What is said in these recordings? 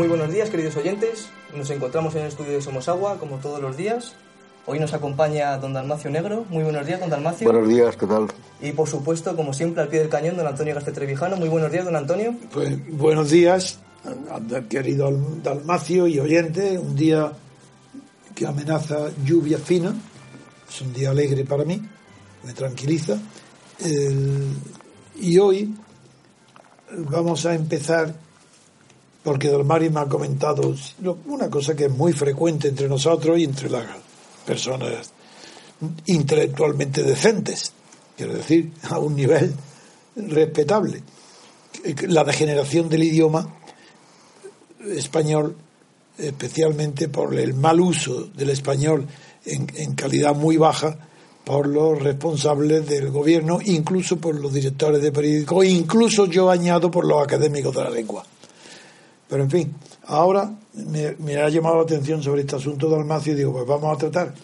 Muy buenos días, queridos oyentes. Nos encontramos en el estudio de Somos Agua, como todos los días. Hoy nos acompaña don Dalmacio Negro. Muy buenos días, don Dalmacio. Buenos días, ¿qué tal? Y por supuesto, como siempre, al pie del cañón, don Antonio Gaste Trevijano. Muy buenos días, don Antonio. Pues buenos días, querido Dalmacio y oyente. Un día que amenaza lluvia fina. Es un día alegre para mí, me tranquiliza. El- y hoy vamos a empezar porque Don Mario me ha comentado una cosa que es muy frecuente entre nosotros y entre las personas intelectualmente decentes, quiero decir, a un nivel respetable. La degeneración del idioma español, especialmente por el mal uso del español en, en calidad muy baja por los responsables del gobierno, incluso por los directores de periódicos, incluso yo añado por los académicos de la lengua. Pero en fin, ahora me, ha llamado la atención sobre este asunto de Almacio y digo, pues vamos a tratar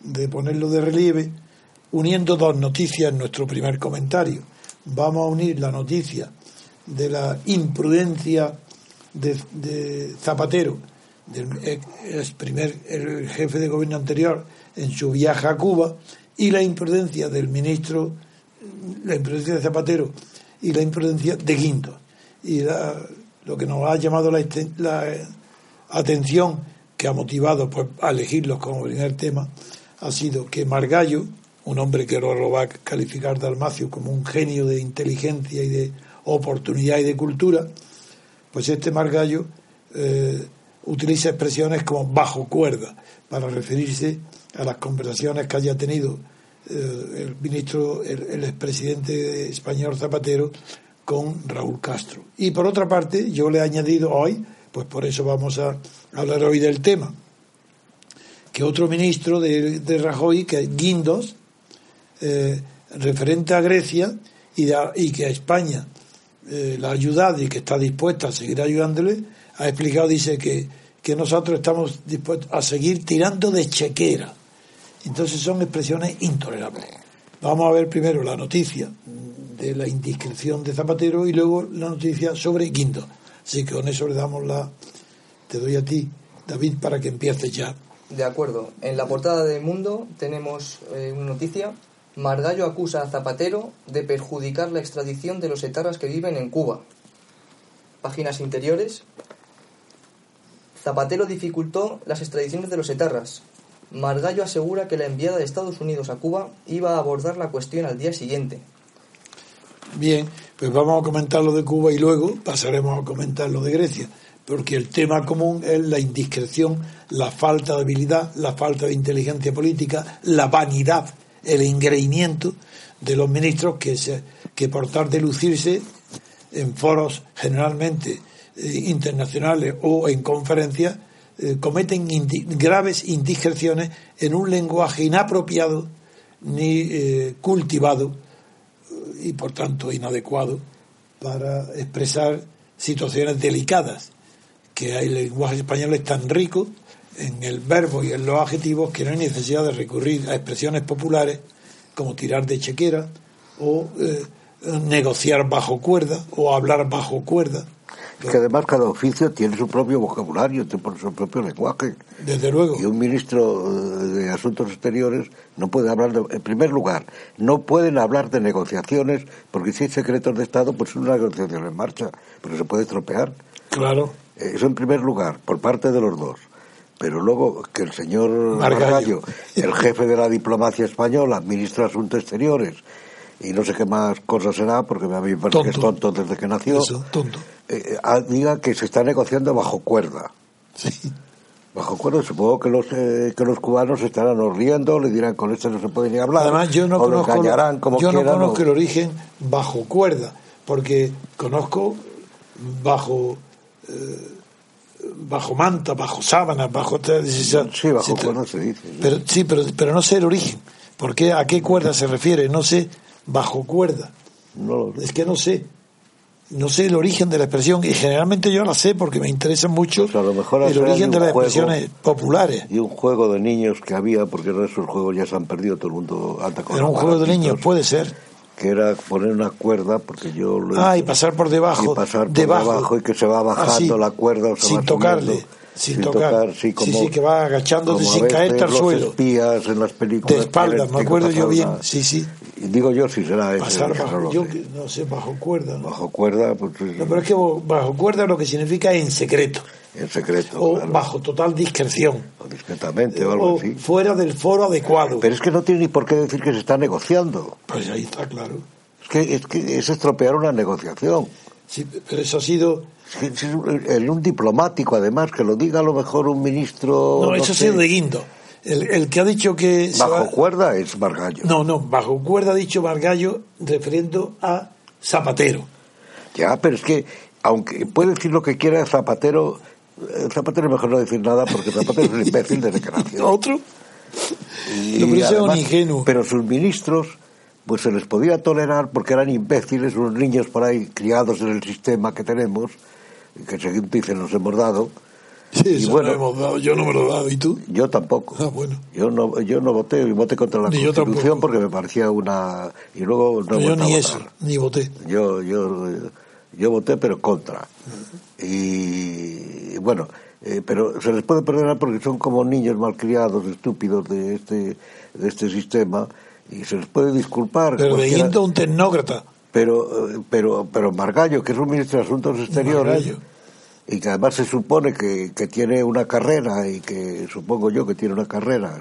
de ponerlo de relieve uniendo dos noticias en nuestro primer comentario. Vamos a unir la noticia de la imprudencia de, Zapatero, del primer, el jefe de gobierno anterior, en su viaje a Cuba, y la imprudencia del ministro, la imprudencia de Zapatero y la imprudencia de Guindos. Y la- lo que nos ha llamado la, eh, atención, que ha motivado pues, a elegirlos como primer tema, ha sido que Margallo, un hombre que lo va a calificar Dalmacio como un genio de inteligencia y de oportunidad y de cultura, pues este Margallo eh, utiliza expresiones como bajo cuerda para referirse a las conversaciones que haya tenido eh, el ministro, el, el expresidente español Zapatero con Raúl Castro. Y por otra parte, yo le he añadido hoy, pues por eso vamos a hablar hoy del tema, que otro ministro de, de Rajoy, que es Guindos, eh, referente a Grecia y, a- y que a España eh, la ha ayudado y que está dispuesta a seguir ayudándole, ha explicado, dice que, que nosotros estamos dispuestos a seguir tirando de chequera. Entonces son expresiones intolerables. Vamos a ver primero la noticia de la indiscreción de Zapatero y luego la noticia sobre Guindo. Así que con eso le damos la... Te doy a ti, David, para que empieces ya. De acuerdo. En la portada de Mundo tenemos eh, una noticia. Margallo acusa a Zapatero de perjudicar la extradición de los etarras que viven en Cuba. Páginas interiores. Zapatero dificultó las extradiciones de los etarras. Margallo asegura que la enviada de Estados Unidos a Cuba iba a abordar la cuestión al día siguiente. Bien, pues vamos a comentar lo de Cuba y luego pasaremos a comentar lo de Grecia, porque el tema común es la indiscreción, la falta de habilidad, la falta de inteligencia política, la vanidad, el engreimiento de los ministros que, se, que por tal de lucirse en foros generalmente eh, internacionales o en conferencias eh, cometen graves indiscreciones en un lenguaje inapropiado ni eh, cultivado y por tanto inadecuado para expresar situaciones delicadas, que el lenguaje español es tan rico en el verbo y en los adjetivos que no hay necesidad de recurrir a expresiones populares como tirar de chequera o eh, negociar bajo cuerda o hablar bajo cuerda. Que además cada oficio tiene su propio vocabulario, tiene su propio lenguaje. Desde luego. Y un ministro eh, de Asuntos Exteriores no puede hablar, de, en primer lugar, no pueden hablar de negociaciones, porque si hay secretos de Estado, pues es una negociación en marcha, pero se puede estropear. Claro. Eh, Eso en primer lugar, por parte de los dos. Pero luego que el señor Margallo. Margallo, el jefe de la diplomacia española, ministro de Asuntos Exteriores, y no sé qué más cosas será, porque a mí me parece que es Tonto. tonto desde que nació, Eso, tonto. Eh, ah, diga que se está negociando bajo cuerda. Sí. Bajo cuerda, supongo que los eh, que los cubanos estarán riendo, le dirán con esto no se puede ni hablar, Además, yo no conozco, como yo no conozco o- el origen bajo cuerda, porque conozco bajo eh, bajo manta, bajo sábanas, bajo Sí, bajo cuerda se dice. sí. pero sí, pero, pero no sé el origen, porque a qué cuerda se refiere, no sé bajo cuerda, No lo sé. es que no sé. No sé el origen de la expresión y generalmente yo la sé porque me interesa mucho Pues a lo mejor el origen de las juego. expresiones populares. Y un juego de niños que había, porque esos juegos ya se han perdido, todo el mundo anda con Era un juego de niños, puede ser. que era poner una cuerda, porque yo lo Ah, y hice, pasar por debajo. y pasar por debajo. debajo y que se va bajando Así, la cuerda o se sin va tocarle. subiendo, Sin, tocar. sí, como, sí, que va agachándote como sin caerte al suelo. espías en las películas De espaldas, me acuerdo yo bien. una- Sí, sí. digo yo si será ese, Pasar bajo, yo no sé, bajo cuerda. ¿no? bajo cuerda pues No, pero es que bajo cuerda lo que significa en secreto en secreto o claro, bajo total discreción o discretamente o algo o así fuera del foro adecuado. pero es que no tiene ni por qué decir que se está negociando Pues ahí está claro. es que es que es estropear una negociación Sí, pero eso ha sido. Es un, diplomático además que lo diga a lo mejor un ministro No, no eso ha sido de Guindo. El, el que ha dicho que. bajo va- cuerda es Margallo No, no, bajo cuerda ha dicho Margallo refiriendo a Zapatero. ya pero es que aunque puede decir lo que quiera Zapatero eh, Zapatero es mejor no decir nada porque Zapatero es un imbécil desde que nació Otro. Y un además- ingenuo. Pero sus ministros, pues se les podía tolerar porque eran imbéciles, unos niños por ahí criados en el sistema que tenemos, y que según dicen nos hemos dado. Sí, Y bueno- lo hemos dado. Yo no me lo he dado. ¿Y tú? Yo tampoco. Ah, bueno. Yo no, yo no voté, voté contra la Ni Constitución porque me parecía una... Y luego no yo a ni eso, ni voté. Yo, yo, yo voté, pero contra. Y bueno, eh, pero se les puede perdonar porque son como niños malcriados, estúpidos de este, de este sistema, y se les puede disculpar. Pero de Guindo, un tecnócrata. pero, eh, pero, pero Margallo, que es un ministro de Asuntos Exteriores, Margallo. y que además se supone que, que tiene una carrera, y que supongo yo que tiene una carrera,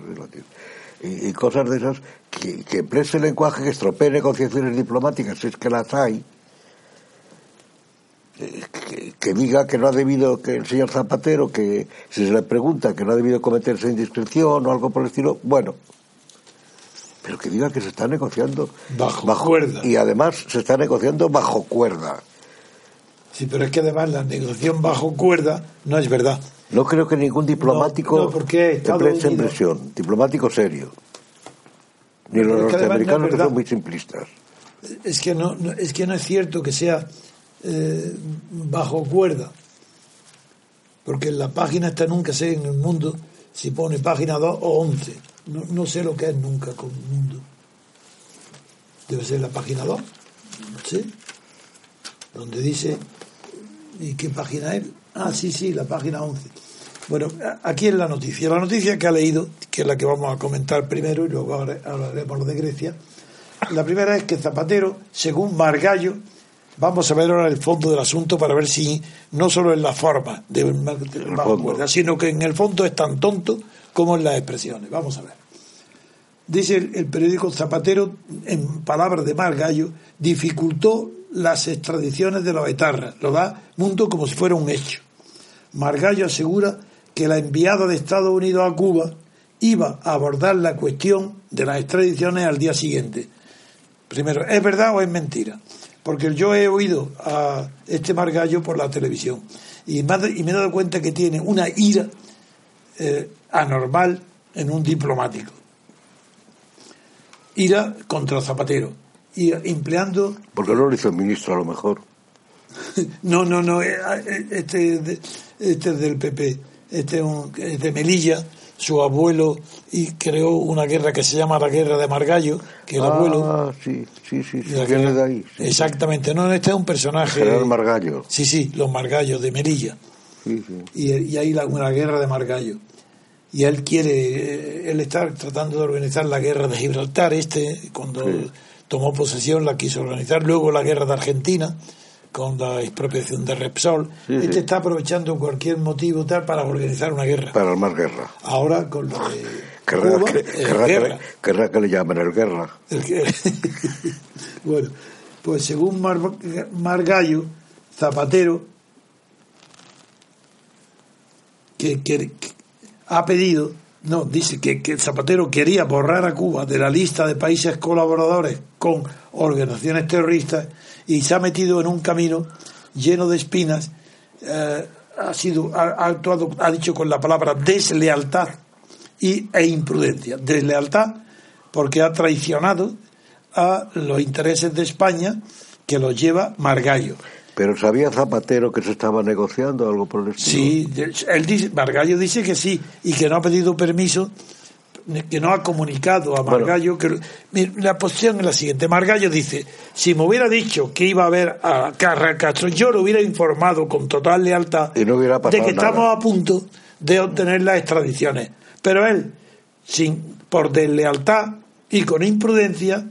y, y cosas de esas, que, que emplee ese lenguaje que estropee negociaciones diplomáticas, si es que las hay, eh, que, que diga que no ha debido, que el señor Zapatero, que si se le pregunta que no ha debido cometerse indiscreción o algo por el estilo, bueno, pero que diga que se está negociando Bajo cuerda. y además se está negociando bajo cuerda. Sí, pero es que además la negociación bajo cuerda no es verdad. No creo que ningún diplomático No, no, porque esa Unidos- impresión, diplomático serio. Ni Pero los no norteamericanos que son muy simplistas. Es que no, es que no es cierto que sea eh, bajo cuerda. Porque en la página esta nunca sé en el mundo si pone página 2 o 11. No, no sé lo que es nunca con el mundo. Debe ser la página 2. No sé. Donde dice. ¿Y qué página es? Ah, sí, sí, la página 11. Bueno, aquí es la noticia. La noticia que ha leído, que es la que vamos a comentar primero y luego hablar- hablaremos de Grecia. La primera es que Zapatero, según Margallo, vamos a ver ahora el fondo del asunto para ver si no solo es la forma de, de- fondo. cuerda, sino que en el fondo es tan tonto como en las expresiones. Vamos a ver. Dice el, periódico Zapatero, en palabras de Margallo, dificultó las extradiciones de los etarras. Lo da Mundo como si fuera un hecho. Margallo asegura que la enviada de Estados Unidos a Cuba iba a abordar la cuestión de las extradiciones al día siguiente. Primero, ¿es verdad o es mentira? Porque yo he oído a este Margallo por la televisión y me, ha- y me he dado cuenta que tiene una ira eh, anormal en un diplomático. Ira contra Zapatero. Y empleando Porque no lo hizo el ministro a lo mejor. no, no, no, eh, eh, este, este es del PP, este es, de Melilla, su abuelo y creó una guerra que se llama la guerra de Margallo, que el abuelo... Ah, sí, sí, sí, sí, la viene guerra- de ahí. sí. Exactamente, no, este es un personaje... General Margallo. Sí, sí, los Margallos de Melilla. Sí, sí. Y, y ahí la, una guerra de Margallo. Y él quiere, eh, él está tratando de organizar la guerra de Gibraltar, este, cuando Sí. tomó posesión la quiso organizar, luego la guerra de Argentina, con la expropiación de Repsol. Sí, este sí. está aprovechando cualquier motivo tal para organizar una guerra. Para más guerra. Ahora con lo de Querrá, Cuba, que, querrá que guerra. querrá que le llamen el guerra. El que- bueno, pues según Mar, Margallo, Zapatero, que ha pedido, no, dice que, que Zapatero quería borrar a Cuba de la lista de países colaboradores con organizaciones terroristas y se ha metido en un camino lleno de espinas. eh, ha sido, ha, actuado, ha dicho con la palabra deslealtad y, e imprudencia. Deslealtad porque ha traicionado a los intereses de España que los lleva Margallo. Pero sabía Zapatero que se estaba negociando algo por el estilo. Sí, él dice, Margallo dice que sí y que no ha pedido permiso que no ha comunicado a Margallo que la posición es la siguiente. Margallo dice, si me hubiera dicho que iba a ver a Carra Castro, yo lo hubiera informado con total lealtad Y no hubiera de que nada. estamos a punto de obtener las extradiciones. Pero él, sin, por deslealtad y con imprudencia,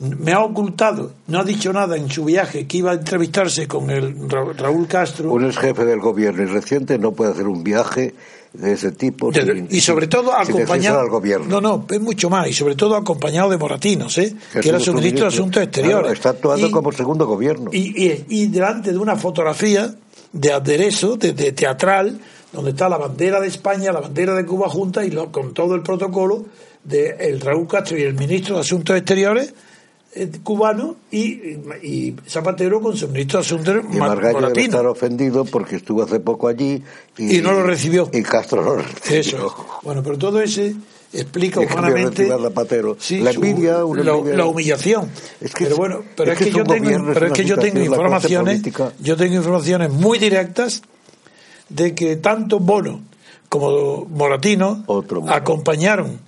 me ha ocultado, no ha dicho nada en su viaje que iba a entrevistarse con el Ra- Raúl Castro. Un ex jefe del gobierno y reciente no puede hacer un viaje de ese tipo De- sin- y sobre todo sin acompañado al gobierno. no no es mucho más y sobre todo acompañado de Moratinos ¿eh? Que era su ministro de Asuntos Exteriores Claro, está actuando Y- como segundo gobierno. y, y- y delante de una fotografía de aderezo, de, de teatral, donde está la bandera de España, la bandera de Cuba junta y lo- con todo el protocolo de el Raúl Castro y el ministro de Asuntos Exteriores cubano y, y Zapatero con su ministro de Asuntos y Ma- Margallo debe estar ofendido porque estuvo hace poco allí y, Y no lo recibió. Y Castro no lo recibió. Eso es. Bueno, pero todo ese explica humanamente Zapatero. sí, La envidia, una la, envidia. la humillación. Es que pero bueno, pero es es, que yo tengo, pero es que yo tengo informaciones, yo tengo informaciones muy directas de que tanto Bono como Moratino Otro acompañaron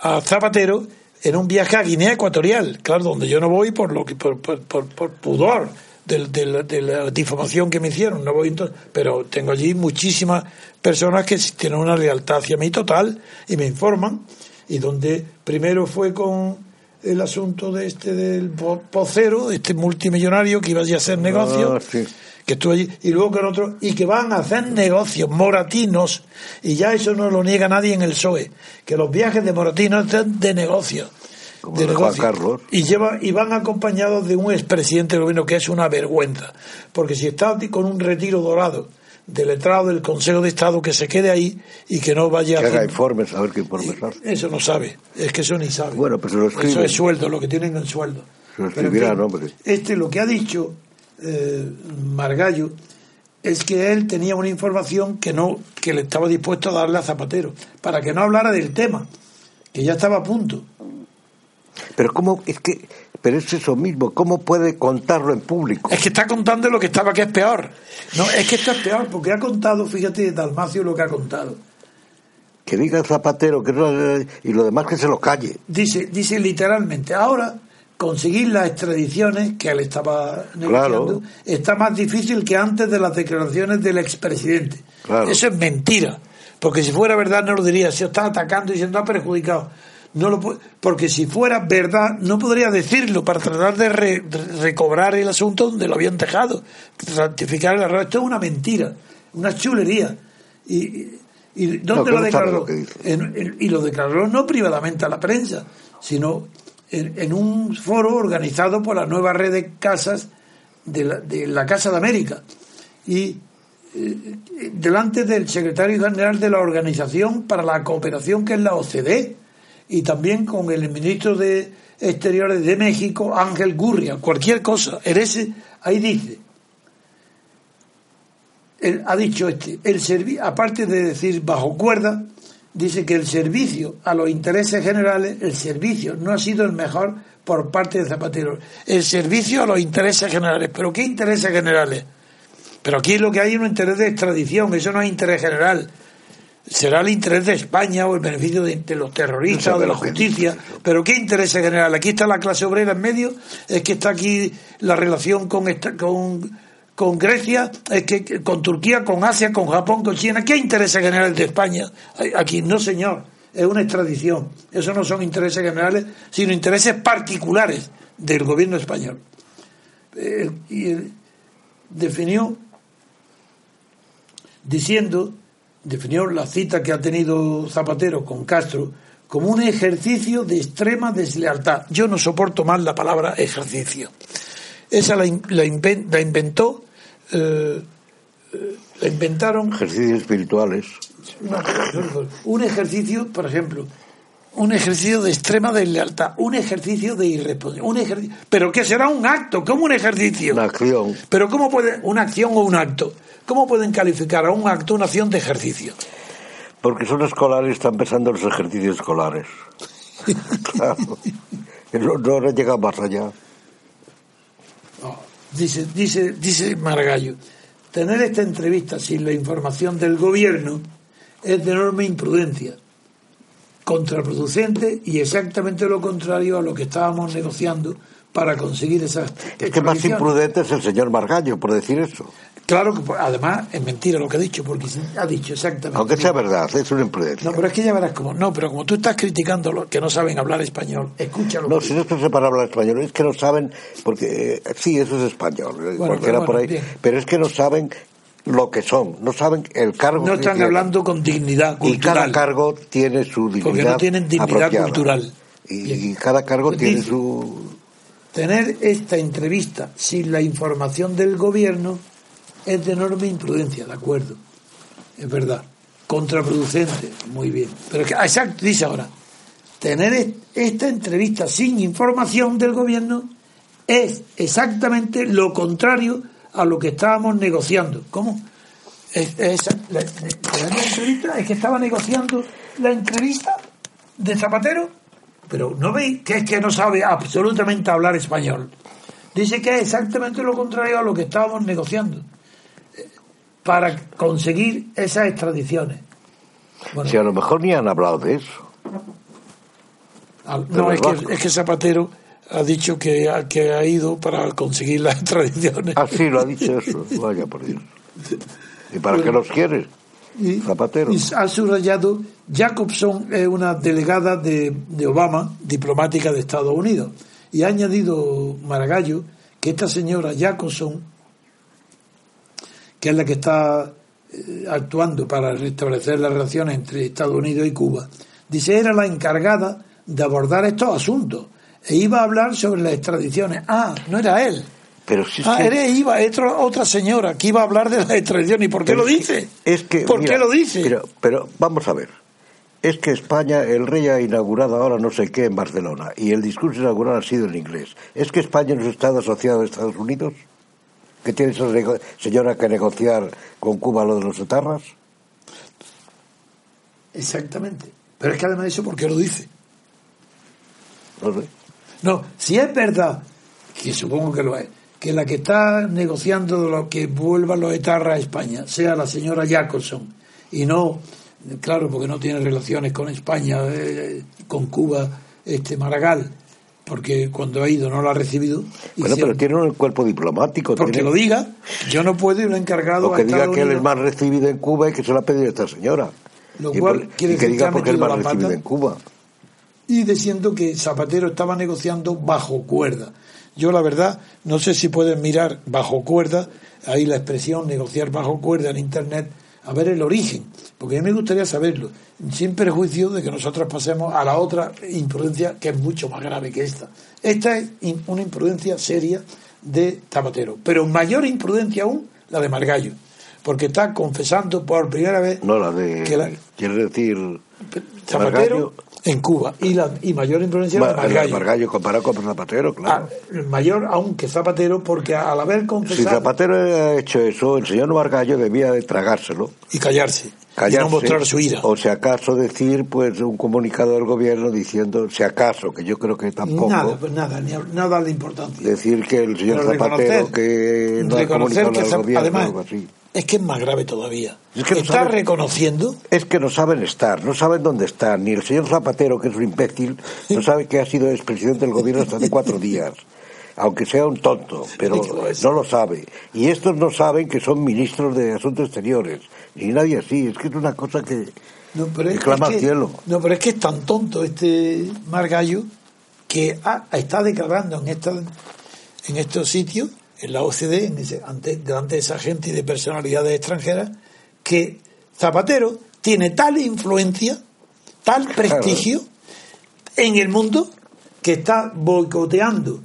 a Zapatero en un viaje a Guinea Ecuatorial, claro, donde yo no voy por lo que por, por, por- por pudor del- del- de, la difamación que me hicieron, no voy entonces, pero tengo allí muchísimas personas que tienen una lealtad hacia mí total y me informan y donde primero fue con el asunto de este del pocero, este multimillonario que iba allí a hacer negocios Ah, sí. Que estuvo allí, y luego con otro, y que van a hacer negocios moratinos, y ya eso no lo niega nadie en el PSOE, que los viajes de moratinos son de negocios. Como de. Carlos. Y, lleva, y van acompañados de un expresidente del gobierno, que es una vergüenza, porque si está con un retiro dorado del letrado del Consejo de Estado, que se quede ahí y que no vaya Que a haga informes, a ver qué informes hace. eso no sabe, es que eso ni sabe. Bueno, pues se lo escriben. Eso es sueldo, lo que tienen en sueldo. Se lo Pero, en escribirá, fin, ¿no? Porque- Este, lo que ha dicho eh, Margallo es que él tenía una información que no que le estaba dispuesto a darle a Zapatero, para que no hablara del tema, que ya estaba a punto. Pero cómo, es que, pero es eso mismo, ¿cómo puede contarlo en público? Es que está contando lo que estaba que es peor. No, es que esto es peor, porque ha contado, fíjate, Dalmacio lo que ha contado. Que diga Zapatero que no, y lo demás que se lo calle. Dice, dice literalmente, ahora conseguir las extradiciones que él estaba negociando Claro. está más difícil que antes de las declaraciones del expresidente. Claro. Eso es mentira, porque si fuera verdad no lo diría, se está atacando y se ha perjudicado. No lo porque si fuera verdad no podría decirlo para tratar de, re- recobrar el asunto donde lo habían dejado, ratificar el error. Esto es una mentira, una chulería. Y, y- ¿y dónde No, lo declaró? lo que dice. En- en- y lo declaró no privadamente a la prensa, sino en, un foro organizado por la nueva red de casas de la, de la Casa de América. Y eh, delante del secretario general de la Organización para la Cooperación, que es la OCDE, y también con el ministro de Exteriores de México, Ángel Gurria, cualquier cosa. En ese, ahí dice, él ha dicho este, el aparte de decir bajo cuerda, dice que el servicio a los intereses generales, el servicio no ha sido el mejor por parte de Zapatero. El servicio a los intereses generales. ¿Pero qué intereses generales? Pero aquí lo que hay es un interés de extradición, eso no es interés general. Será el interés de España o el beneficio de, los terroristas o de la justicia. Pero ¿qué interés general? Aquí está la clase obrera en medio, es que está aquí la relación con, esta- con, con Grecia, es que con Turquía, con Asia, con Japón, con China. ¿Qué intereses generales de España? Aquí no, señor, es una extradición. Eso no son intereses generales, sino intereses particulares del gobierno español. Eh, y él definió diciendo, definió la cita que ha tenido Zapatero con Castro como un ejercicio de extrema deslealtad. Yo no soporto más la palabra ejercicio. Esa la, la inven- la inventó, eh, eh, la inventaron Ejercicios espirituales. un ejercicio, por ejemplo, un ejercicio de extrema deslealtad, un ejercicio de irresponsabilidad, pero que será un acto, como un ejercicio. Una acción. Pero ¿cómo puede una acción o un acto? ¿Cómo pueden calificar a un acto una acción de ejercicio? Porque son escolares, están empezando los ejercicios escolares. claro. No, no llega más allá. Dice, dice, dice Margallo, tener esta entrevista sin la información del gobierno es de enorme imprudencia. contraproducente y exactamente lo contrario a lo que estábamos negociando para conseguir esas. Es que más imprudente es el señor Margallo por decir eso. Claro que además es mentira lo que ha dicho, porque ha dicho exactamente. Aunque sea verdad, es una imprudencia. No, pero es que ya verás como. No, pero como tú estás criticando a los que no saben hablar español, escúchalo. No, si no es para hablar español, es que no saben, porque eh, sí, eso es español, eh, cualquiera por ahí, pero es que no saben lo que son, no saben el cargo. No están hablando con dignidad cultural. Y cada cargo tiene su dignidad. Porque no tienen dignidad cultural. Y, cada cargo pues tiene su. Tener esta entrevista sin la información del gobierno es de enorme imprudencia, de acuerdo. Es verdad. Contraproducente, muy bien. Pero que, exacto, dice ahora, tener esta entrevista sin información del gobierno es exactamente lo contrario a lo que estábamos negociando. ¿Cómo? Es, la, entrevista es que estaba negociando la entrevista de Zapatero, pero no veis que es que no sabe absolutamente hablar español. Dice que es exactamente lo contrario a lo que estábamos negociando eh, para conseguir esas extradiciones. si a lo mejor ni han hablado de eso. no, es que, es que Zapatero ha dicho que ha, que ha ido para conseguir las tradiciones. Ah, sí, lo ha dicho eso. Vaya por Dios. ¿Y para qué los quiere? Zapatero. Y ha subrayado, Jacobson es una delegada de, de, Obama, diplomática de Estados Unidos. Y ha añadido Maragallo que esta señora Jacobson, que es la que está eh, actuando para restablecer las relaciones entre Estados Unidos y Cuba, dice era la encargada de abordar estos asuntos e iba a hablar sobre las extradiciones. Ah, no era él. Pero si ah, era iba, otra señora que iba a hablar de las extradiciones. ¿Y por qué lo dice? Es que, ¿Por qué lo dice? Pero, pero vamos a ver. Es que España, el rey ha inaugurado ahora no sé qué en Barcelona y el discurso inaugural ha sido en inglés. ¿Es que España no es Estado asociado a Estados Unidos? ¿Que tiene esa señora que negociar con Cuba lo de los etarras? Exactamente. Pero es que además de eso, ¿por qué lo dice? No sé. No, si es verdad, que supongo que lo es, que la que está negociando lo que vuelvan los etarras a España sea la señora Jacobson y no, claro, porque no tiene relaciones con España, eh, con Cuba, este Maragall, porque cuando ha ido no lo ha recibido. Bueno, pero tiene un cuerpo diplomático. Porque lo diga, yo no puedo ir encargado. O que diga que él es más recibido en Cuba y que se lo ha pedido esta señora. Lo cual quiere que diga porque es más recibido en Cuba y diciendo que Zapatero estaba negociando bajo cuerda. Yo la verdad no sé si pueden mirar bajo cuerda, ahí la expresión negociar bajo cuerda en Internet, a ver el origen, porque a mí me gustaría saberlo, sin perjuicio de que nosotros pasemos a la otra imprudencia que es mucho más grave que esta. Esta es una imprudencia seria de Zapatero, pero mayor imprudencia aún la de Margallo, porque está confesando por primera vez... No, la de... Que quiere decir... Zapatero en Cuba y la y mayor influencia de Margallo. Margallo comparado con Zapatero, claro. Ah, mayor aún que Zapatero porque al haber confesado... Si Zapatero ha hecho eso, el señor Margallo debía de tragárselo. Y callarse. callarse y no mostrar su ira. O si acaso decir pues un comunicado del gobierno diciendo, si acaso, que yo creo que tampoco... Nada, pues nada, ni, nada de importancia. Decir que el señor Zapatero que no ha comunicado al gobierno además, algo así es que es más grave todavía. Es que ¿Está reconociendo? Es que no saben estar, no saben dónde están. Ni el señor Zapatero, que es un imbécil, no sabe que ha sido expresidente del gobierno hasta hace cuatro días. Aunque sea un tonto, pero no lo sabe. Y estos no saben que son ministros de Asuntos Exteriores. Ni nadie así. Es que es una cosa que, no, clama al cielo. No, pero es que es tan tonto este Margallo que está declarando en, esta, en estos sitios en la OCDE, en ese, ante, delante de esa gente y de personalidades extranjeras, que Zapatero tiene tal influencia, tal prestigio en el mundo que está boicoteando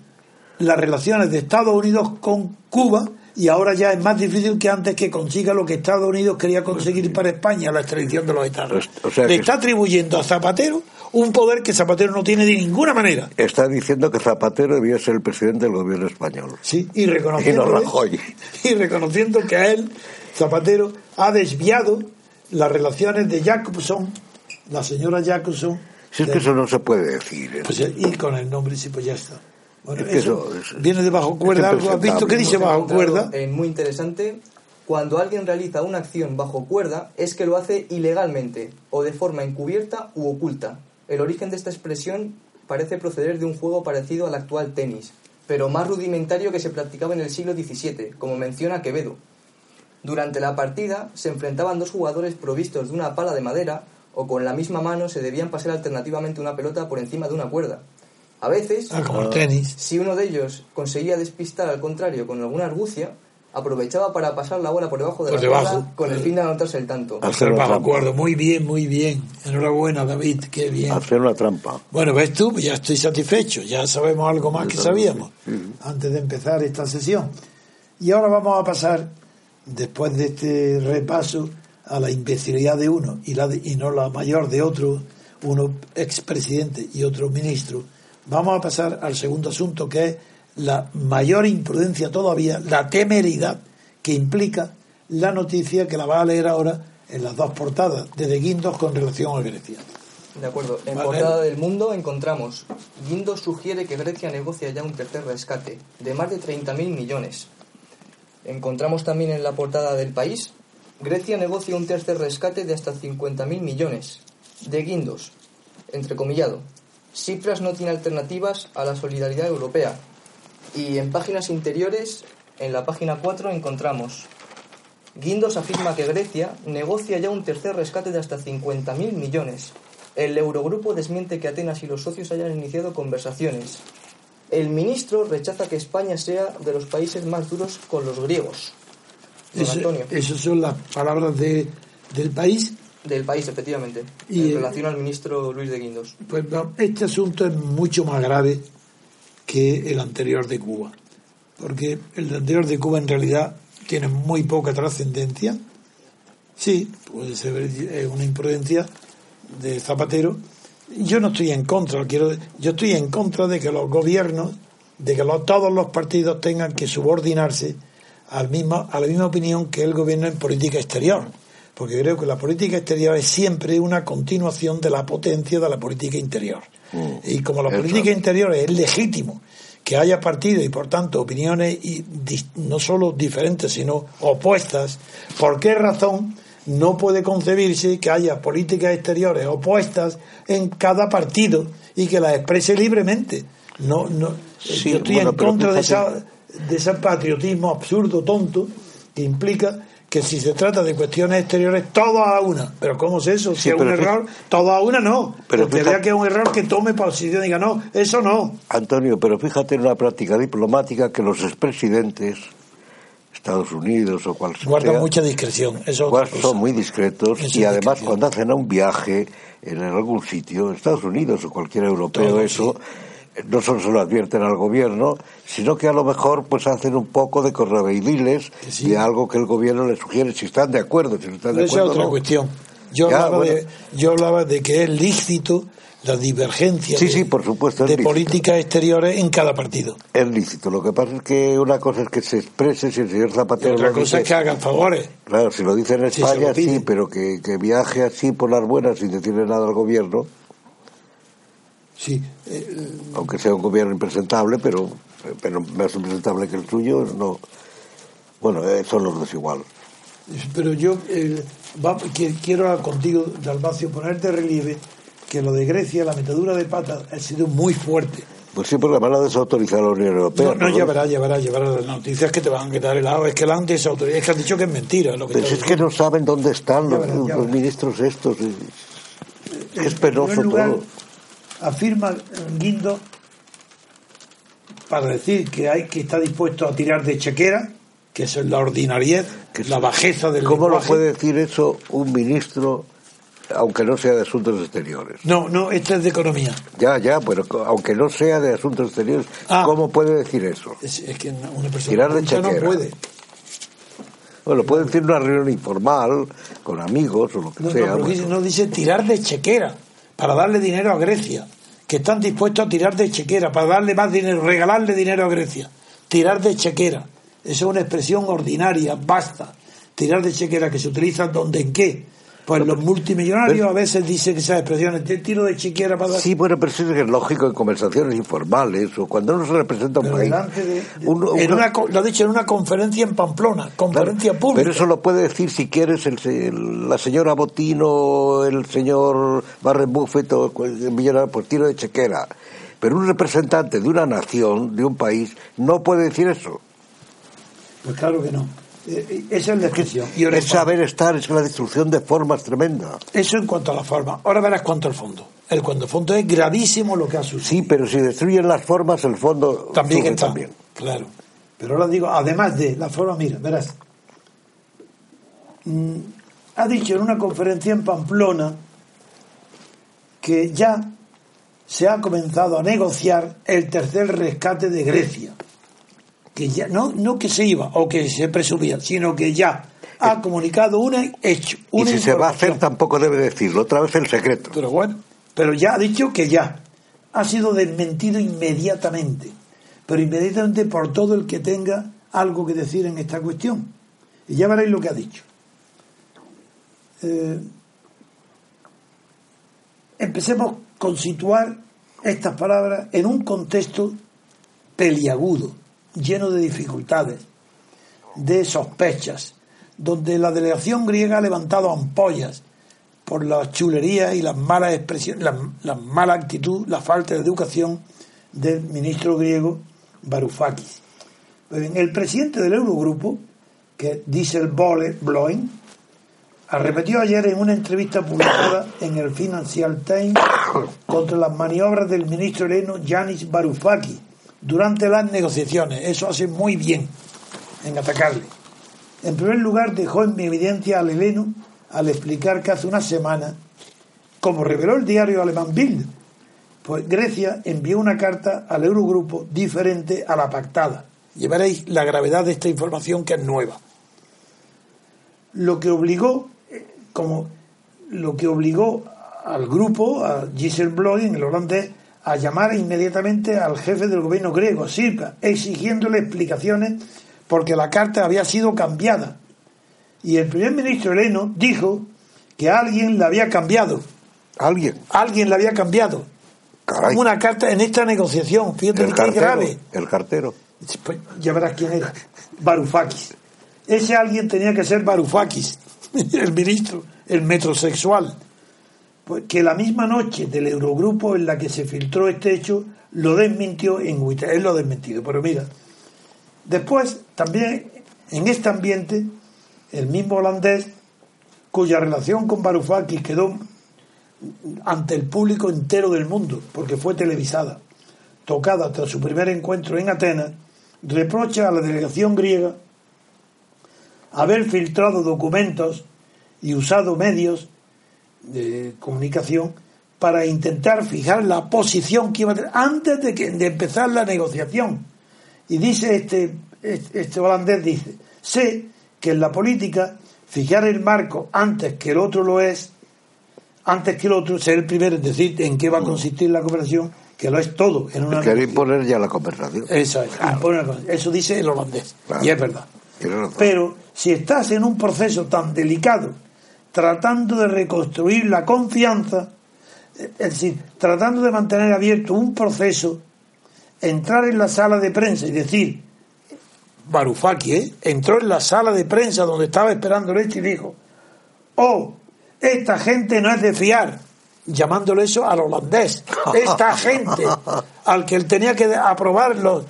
las relaciones de Estados Unidos con Cuba y ahora ya es más difícil que antes que consiga lo que Estados Unidos quería conseguir para España, la extradición de los estados. Le está atribuyendo a Zapatero un poder que Zapatero no tiene de ninguna manera. Está diciendo que Zapatero debía ser el presidente del gobierno español. Sí, y reconociendo, y, reconociendo que a él, Zapatero, ha desviado las relaciones de Jacobson, la señora Jacobson. Si es que eso no se puede decir. ¿eh? Pues, y con el nombre, sí, pues ya está. Bueno, eso, viene de bajo cuerda. ¿Algo has visto qué dice bajo cuerda? Eh, muy interesante cuando alguien realiza una acción bajo cuerda es que lo hace ilegalmente o de forma encubierta u oculta. El origen de esta expresión parece proceder de un juego parecido al actual tenis, pero más rudimentario que se practicaba en el siglo XVII, como menciona Quevedo. Durante la partida se enfrentaban dos jugadores provistos de una pala de madera o con la misma mano se debían pasar alternativamente una pelota por encima de una cuerda. A veces, Ah, como el tenis. si uno de ellos conseguía despistar al contrario con alguna argucia, aprovechaba para pasar la bola por debajo de Por la debajo. cuerda con el fin de anotarse el tanto. Hacer una acuerdo. Muy bien, muy bien. Enhorabuena, David. Qué bien. Hacer una trampa. Bueno, ves tú, ya estoy satisfecho. Ya sabemos algo más que Yo sabíamos sí. antes de empezar esta sesión. Y ahora vamos a pasar, después de este repaso, a la imbecilidad de uno y, la de- y no la mayor de otro, uno expresidente y otro ministro. Vamos a pasar al segundo asunto, que es la mayor imprudencia todavía, la temeridad que implica la noticia que la va a leer ahora en las dos portadas de De Guindos con relación a Grecia. De acuerdo. En portada del mundo encontramos Guindos sugiere que Grecia negocia ya un tercer rescate de más de 30.000 millones. Encontramos también en la portada del país Grecia negocia un tercer rescate de hasta 50.000 millones. De Guindos, entrecomillado. Cifras no tiene alternativas a la solidaridad europea. Y en páginas interiores, en la página 4 encontramos Guindos afirma que Grecia negocia ya un tercer rescate de hasta 50.000 millones. El Eurogrupo desmiente que Atenas y los socios hayan iniciado conversaciones. El ministro rechaza que España sea de los países más duros con los griegos. Eso- esas son las palabras de, del país. Del país, efectivamente, Y, en relación al ministro Luis de Guindos. Pues este asunto es mucho más grave que el anterior de Cuba. Porque el anterior de Cuba en realidad tiene muy poca trascendencia. Sí, puede ser eh, una imprudencia de Zapatero. Yo no estoy en contra, quiero, yo estoy en contra de que los gobiernos, de que los- todos los partidos tengan que subordinarse al mismo, a la misma opinión que el gobierno en política exterior. Porque creo que la política exterior es siempre una continuación de la potencia de la política interior. Y como la política interior es legítimo que haya partidos y por tanto opiniones y no solo diferentes sino opuestas, ¿por qué razón no puede concebirse que haya políticas exteriores opuestas en cada partido y que las exprese libremente? No, no, Sí, yo estoy bueno, en contra de, esa, de ese patriotismo absurdo, tonto, que implica que si se trata de cuestiones exteriores, todo a una. Pero ¿cómo es eso? Si Sí, es un error, todo a una no. Pero Porque fíjate- vea que es un error que tome posición y diga, no, eso no. Antonio, pero fíjate en una práctica diplomática que los expresidentes, Estados Unidos o cual Guarda sea, mucha discreción. Eso son muy discretos Eso y además cuando hacen a un viaje en algún sitio, Estados Unidos o cualquier europeo, Todo, eso, no solo se lo advierten al gobierno, sino que a lo mejor pues hacen un poco de correveidiles sí. de algo que el gobierno les sugiere, si están de acuerdo, si no están de Pero esa es acuerdo. otra no. cuestión. Yo, Ya, hablaba bueno. de, yo hablaba de que es lícito la divergencia Sí, de, sí, por supuesto, es de lícito. políticas exteriores en cada partido. Es lícito. Lo que pasa es que una cosa es que se exprese si el señor Y Zapatero otra lo cosa dice- es que hagan favores. Claro, si lo dice en Si España, sí, pero que, que viaje así por las buenas sin decirle nada al gobierno, Sí, eh, aunque sea un gobierno impresentable, pero, pero más impresentable que el suyo, no. Bueno, eh, son los dos igual. Pero yo eh, va- quiero contigo, Dalmacio, poner de relieve que lo de Grecia, la metadura de pata, ha sido muy fuerte. Pues sí, porque van a desautorizar a la Unión Europea. No, no llevará, llevará, llevará las noticias que te van a quedar helado. Es que la han desautorizado, es que han dicho que es mentira. Lo que Pero si es que no saben dónde están Ya los, verás, ya los verás. ministros estos. Es En penoso todo. Afirma Guindo para decir que hay que estar dispuesto a tirar de chequera, que eso es la ordinariedad, Que la sí. bajeza del ¿Cómo lo puede decir eso un ministro, aunque no sea de Asuntos Exteriores? No, no, este es de economía. Ya, ya, pero aunque no sea de Asuntos Exteriores, Ah. ¿cómo puede decir eso? Es, es que una persona Tirar de culta no chequera. puede. Bueno, puede decir una reunión informal, con amigos o lo que No, no, sea. pero dice, no dice tirar de chequera para darle dinero a Grecia. Que están dispuestos a tirar de chequera para darle más dinero, regalarle dinero a Grecia. Tirar de chequera. Eso es una expresión ordinaria, basta. Tirar de chequera que se utiliza donde en qué. Pues los multimillonarios a veces dicen que esas expresiones, te tiro de chiquiera para dar... Sí, bueno, pero eso es lógico en conversaciones informales o cuando uno se representa a un Pero país. delante de- de- uno- en uno- una lo ha dicho en una conferencia en Pamplona, conferencia Claro, pública. Pero eso lo puede decir si quieres el, el- la señora Botino, el señor Warren Buffett o el millonario por tiro de chequera. Pero un representante de una nación, de un país, no puede decir eso. Pues claro que no. Eh, Esa es la expresión. Y Es saber estar, es una destrucción de formas tremenda. Eso en cuanto a la forma. Ahora verás cuanto al fondo. El cuanto al fondo es gravísimo lo que ha sucedido. Sí, pero si destruyen las formas, el fondo también está. también. Claro. Pero ahora digo, además de la forma, mira, verás. Mm, ha dicho en una conferencia en Pamplona que ya se ha comenzado a negociar el tercer rescate de Grecia. Que ya, no, no que se iba o que se presumía, sino que ya ha comunicado un hecho. Y si se va a hacer, tampoco debe decirlo. Otra vez el secreto. Pero bueno, pero ya ha dicho que ya. Ha sido desmentido inmediatamente. Pero inmediatamente por todo el que tenga algo que decir en esta cuestión. Y ya veréis lo que ha dicho. Eh, empecemos con situar estas palabras en un contexto peliagudo, lleno de dificultades, de sospechas, donde la delegación griega ha levantado ampollas por las chulerías y las malas expresiones, la, la mala actitud, la falta de educación del ministro griego Varoufakis. Pues el presidente del Eurogrupo, que dice el Bloin, arremetió ayer en una entrevista publicada en el Financial Times contra las maniobras del ministro heleno Yanis Varoufakis durante las negociaciones. Eso hace muy bien en atacarle. En primer lugar, dejó en evidencia al heleno al explicar que hace una semana, como reveló el diario alemán Bild, pues Grecia envió una carta al Eurogrupo diferente a la pactada. Llevaréis la gravedad de esta información que es nueva. Lo que obligó, como lo que obligó al grupo, a Giselle Bloy, el holandés, a llamar inmediatamente al jefe del gobierno griego, Sirpa, exigiéndole explicaciones porque la carta había sido cambiada. Y el primer ministro heleno dijo que alguien la había cambiado. Alguien. Alguien la había cambiado. Caray. Una carta en esta negociación. Fíjate El qué cartero. grave. El cartero. Pues ya verás quién era. Varoufakis. Ese alguien tenía que ser Varoufakis, el ministro, el metrosexual. Pues que la misma noche del Eurogrupo en la que se filtró este hecho, lo desmintió en Twitter. Él lo ha desmentido. Pero mira, después también en este ambiente, el mismo holandés, cuya relación con Varoufakis quedó ante el público entero del mundo, porque fue televisada, tocada tras su primer encuentro en Atenas, reprocha a la delegación griega haber filtrado documentos y usado medios de comunicación para intentar fijar la posición que iba a tener antes de, que, de empezar la negociación. Y dice este, este, este holandés, dice, sé que en la política fijar el marco antes que el otro lo es, antes que el otro, ser el primero en decir en qué va a consistir la cooperación, que lo es todo en una Quiere imponer ya la conversación. Eso es, la. Eso dice el holandés. Claro. Y es verdad. Pero si estás en un proceso tan delicado, tratando de reconstruir la confianza, es decir, tratando de mantener abierto un proceso, entrar en la sala de prensa y decir, Varoufakis, ¿eh? entró en la sala de prensa donde estaba esperando el este y dijo, oh, esta gente no es de fiar, llamándole eso al holandés, esta gente al que él tenía que aprobarlo,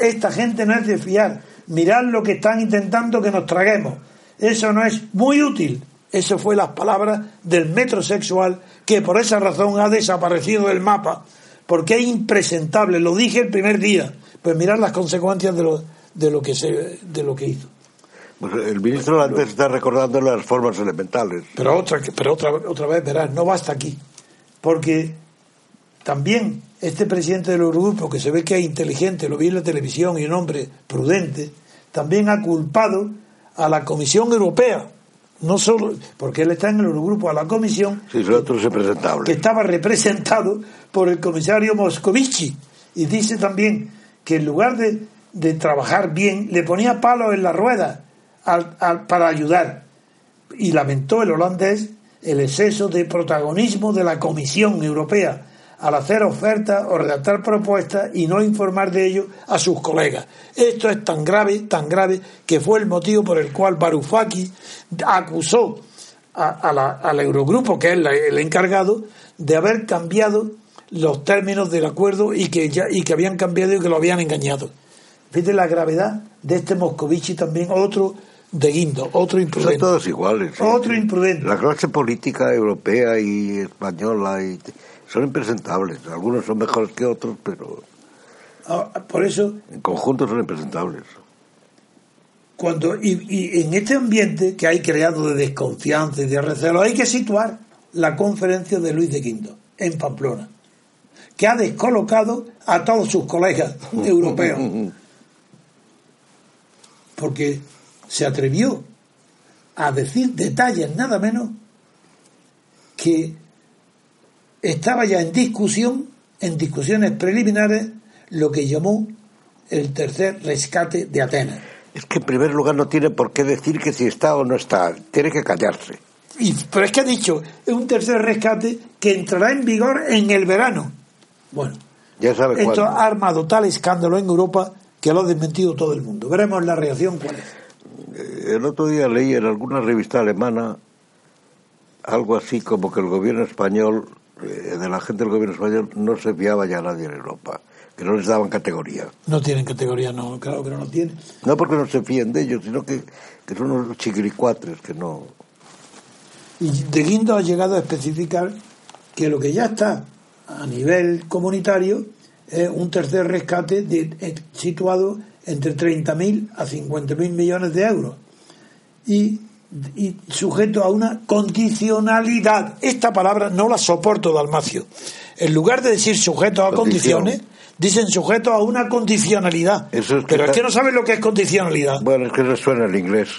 esta gente no es de fiar, mirad lo que están intentando que nos traguemos, eso no es muy útil. Eso fue las palabras del metrosexual que por esa razón ha desaparecido del mapa, porque es impresentable, lo dije el primer día, pues mirad las consecuencias de lo, de lo, que, se, de lo que hizo. Pues el ministro holandés está recordando las formas elementales. Pero otra, pero otra, otra vez verás, no basta aquí. Porque también este presidente del Eurogrupo, que se ve que es inteligente, lo vi en la televisión y un hombre prudente, también ha culpado a la Comisión Europea. No solo, porque él está en el Eurogrupo, a la Comisión, es impresentable. que estaba representado por el comisario Moscovici. Y dice también que en lugar de, de trabajar bien, le ponía palos en la rueda al- al- para ayudar. y lamentó el holandés el exceso de protagonismo de la Comisión Europea al hacer ofertas o redactar propuestas y no informar de ello a sus colegas. Esto es tan grave, tan grave, que fue el motivo por el cual Varoufakis acusó al Eurogrupo, que es el encargado, de haber cambiado los términos del acuerdo y que, ya, y que habían cambiado y que lo habían engañado. Fíjate la gravedad de este Moscovici también, otro de Guindo, otro imprudente. Son todos iguales. Otro imprudente. La clase política europea y española y son impresentables. Algunos son mejores que otros, pero. Ah, por eso. En conjunto son impresentables. Cuando, y, en este ambiente que hay creado de desconfianza y de recelo, hay que situar la conferencia de Luis de Quinto en Pamplona, que ha descolocado a todos sus colegas europeos. Porque se atrevió a decir detalles nada menos que estaba ya en discusión, en discusiones preliminares, lo que llamó el tercer rescate de Atenas. Es que en primer lugar no tiene por qué decir que si está o no está, tiene que callarse. Y, pero es que ha dicho, es un tercer rescate que entrará en vigor en el verano. Bueno, ya sabe esto ha armado tal escándalo en Europa que lo ha desmentido todo el mundo. Veremos la reacción cuál es. Eh, el otro día leí en alguna revista alemana algo así como que el gobierno español de la gente del gobierno español no se fiaba ya nadie en Europa, que no les daban categoría. No tienen categoría, no, claro que no lo tienen. No porque no se fíen de ellos, sino que, son unos chiquilicuatres que no. Y De Guindo ha llegado a especificar que lo que ya está a nivel comunitario es un tercer rescate de, eh, situado entre 30.000 a 50.000 millones de euros. Y y sujeto a una condicionalidad. Esta palabra no la soporto, Dalmacio. En lugar de decir sujeto a condiciones, dicen sujeto a una condicionalidad. pero es que no saben lo que es condicionalidad. Bueno, es que le suena el inglés.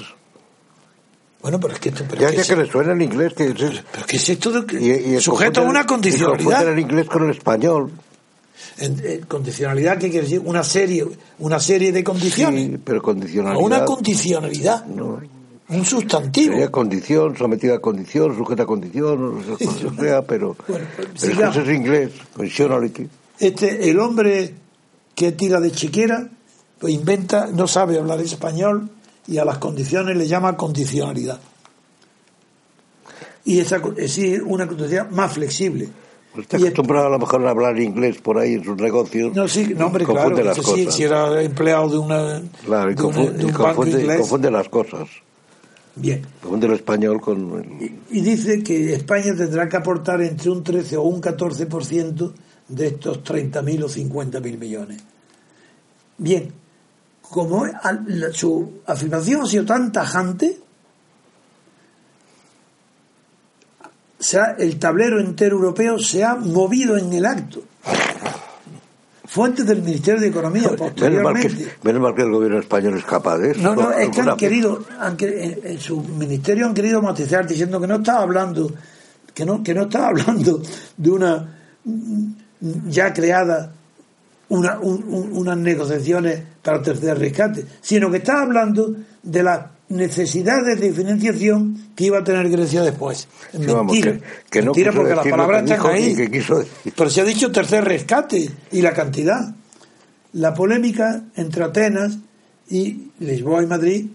Bueno, pero es que... ya, que le suena el inglés, que es, pero, que es esto de sujeto a una condicionalidad. Y el inglés con el español. En, condicionalidad, ¿qué quiere decir? Una serie, una serie de condiciones. Sí, pero condicionalidad. Una condicionalidad. No. Un sustantivo. Sería condición, sometida a condición, sujeta a condición, no sé sea, pero, bueno, pero eso es inglés, conditionality. Este, el hombre que tira de chiquera, pues inventa, no sabe hablar español y a las condiciones le llama condicionalidad. Y esa es una condición más flexible. Está acostumbrado a lo mejor a hablar inglés por ahí en sus negocios. No, sí, no, hombre, claro. Las cosas. Si, era empleado de una. Claro, y, confunde, confunde las cosas. Bien. el español con... Y, dice que España tendrá que aportar entre un 13 o un 14% de estos 30.000 o 50.000 millones. Bien, como su afirmación ha sido tan tajante, el tablero entero europeo se ha movido en el acto fuentes del Ministerio de Economía posteriormente. Menos mal, que, el gobierno español es capaz de eso. No, no, es que han querido, en, su ministerio han querido matizar diciendo que no estaba hablando, que no, que no estaba hablando de una ya creada una, unas negociaciones para el tercer rescate, sino que estaba hablando de las necesidades de financiación que iba a tener Grecia después. mentira. que, no mentira porque las palabras están ahí. quiso Pero se ha dicho tercer rescate y la cantidad. La polémica entre Atenas y Lisboa y Madrid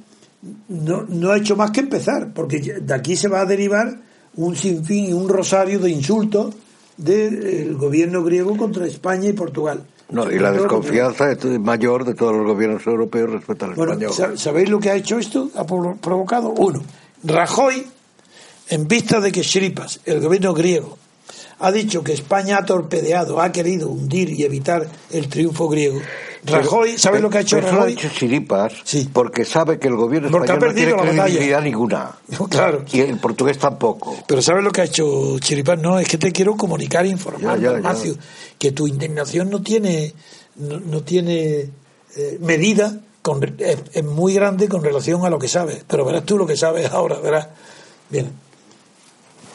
no, no ha hecho más que empezar, porque de aquí se va a derivar un sinfín y un rosario de insultos del gobierno griego contra España y Portugal. No, y la desconfianza es mayor de todos los gobiernos europeos respecto al bueno, español. ¿Sabéis lo que ha hecho esto? Ha provocado, uno, Rajoy, en vista de que Shripas, el gobierno griego, ha dicho que España ha torpedeado, ha querido hundir y evitar el triunfo griego, Rajoy, ¿sabes lo que ha hecho Rajoy? ha hecho chiripas porque sabe que el gobierno español no tiene credibilidad ninguna. Claro. Y el portugués tampoco. Pero ¿sabes lo que ha hecho Chiripas? No, es que te quiero comunicar e informar, Ignacio, que tu indignación no tiene, no, tiene eh, medida, con, es, muy grande con relación a lo que sabes. Pero verás tú lo que sabes ahora, verás. Bien.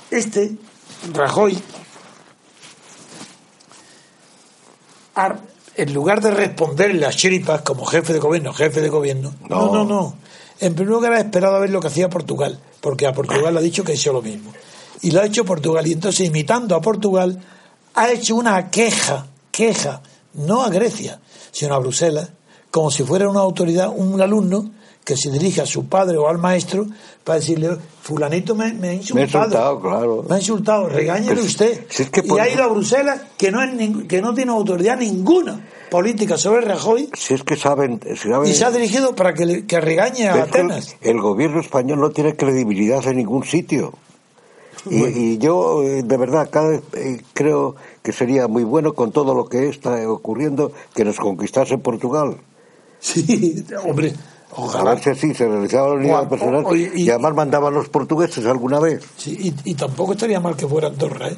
Este, Rajoy, en lugar de responderle a Chiripas como jefe de gobierno, jefe de gobierno, no, no, no. En primer lugar ha esperado a ver lo que hacía Portugal. porque a Portugal le ha dicho que hizo lo mismo. Y lo ha hecho Portugal. Y entonces, imitando a Portugal, ha hecho una queja, queja, no a Grecia, sino a Bruselas, como si fuera una autoridad, un alumno que se dirige a su padre o al maestro para decirle, fulanito me, me ha insultado. Me ha insultado, claro. Me ha insultado, regáñele Pero si- usted. si es que y ha ido a Bruselas, que no, es que no tiene autoridad ninguna política sobre Rajoy, Si es que saben, saben- y se ha dirigido para que, le- que regañe a el, Atenas. el gobierno español no tiene credibilidad en ningún sitio. Y, y yo, eh, de verdad, cada vez eh, creo que sería muy bueno con todo lo que está ocurriendo que nos conquistase Portugal. Sí, hombre, Ojalá. así se realizaba la unidad personal oye, y- y, además mandaban los portugueses alguna vez. Sí, y, y tampoco estaría mal que fuera Andorra, ¿eh?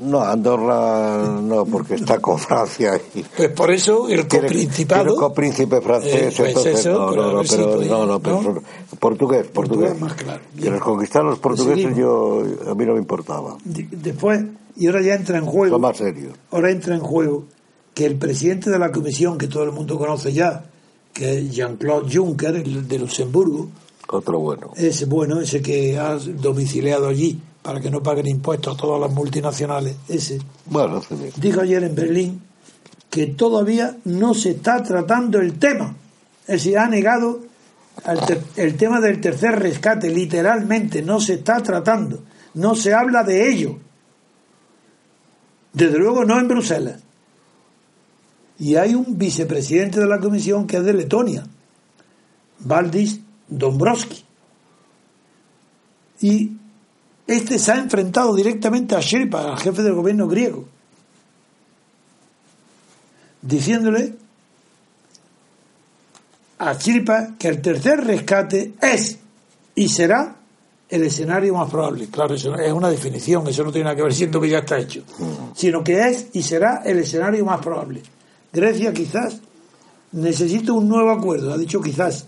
No, Andorra no, porque está con Francia y Pues por eso el tiene, coprincipado. tiene copríncipe francés, Eh, pues entonces eso, no, no, no, pero podía, no, no, pero ¿no? portugués, portugués. Portugués más claro. Que nos conquistaron los portugueses Seguimos. yo a mí no me importaba. De- Después, y ahora ya entra en juego. Lo más serio. ahora entra en juego que el presidente de la comisión, que todo el mundo conoce ya, que es Jean-Claude Juncker, el de Luxemburgo, Otro bueno. ese bueno, ese que ha domiciliado allí para que no paguen impuestos a todas las multinacionales, ese, Bueno, sí. dijo ayer en Berlín que todavía no se está tratando el tema. Es decir, ha negado el tema del tercer rescate, literalmente, no se está tratando, no se habla de ello. Desde luego no en Bruselas. Y hay un vicepresidente de la comisión que es de Letonia, Valdis Dombrovski. Y este se ha enfrentado directamente a Sherpa, al jefe del gobierno griego, diciéndole a Chiripa que el tercer rescate es y será el escenario más probable. Claro, eso es una definición, eso no tiene nada que ver siendo que ya está hecho, sino que es y será el escenario más probable. Grecia quizás necesita un nuevo acuerdo, ha dicho quizás,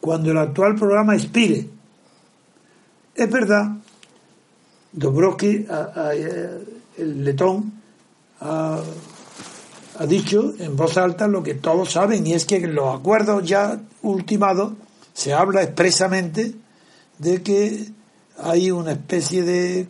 cuando el actual programa expire. Es verdad, Dobrovsky, a- el letón, ha, ha dicho en voz alta lo que todos saben, y es que en los acuerdos ya ultimados se habla expresamente de que hay una especie de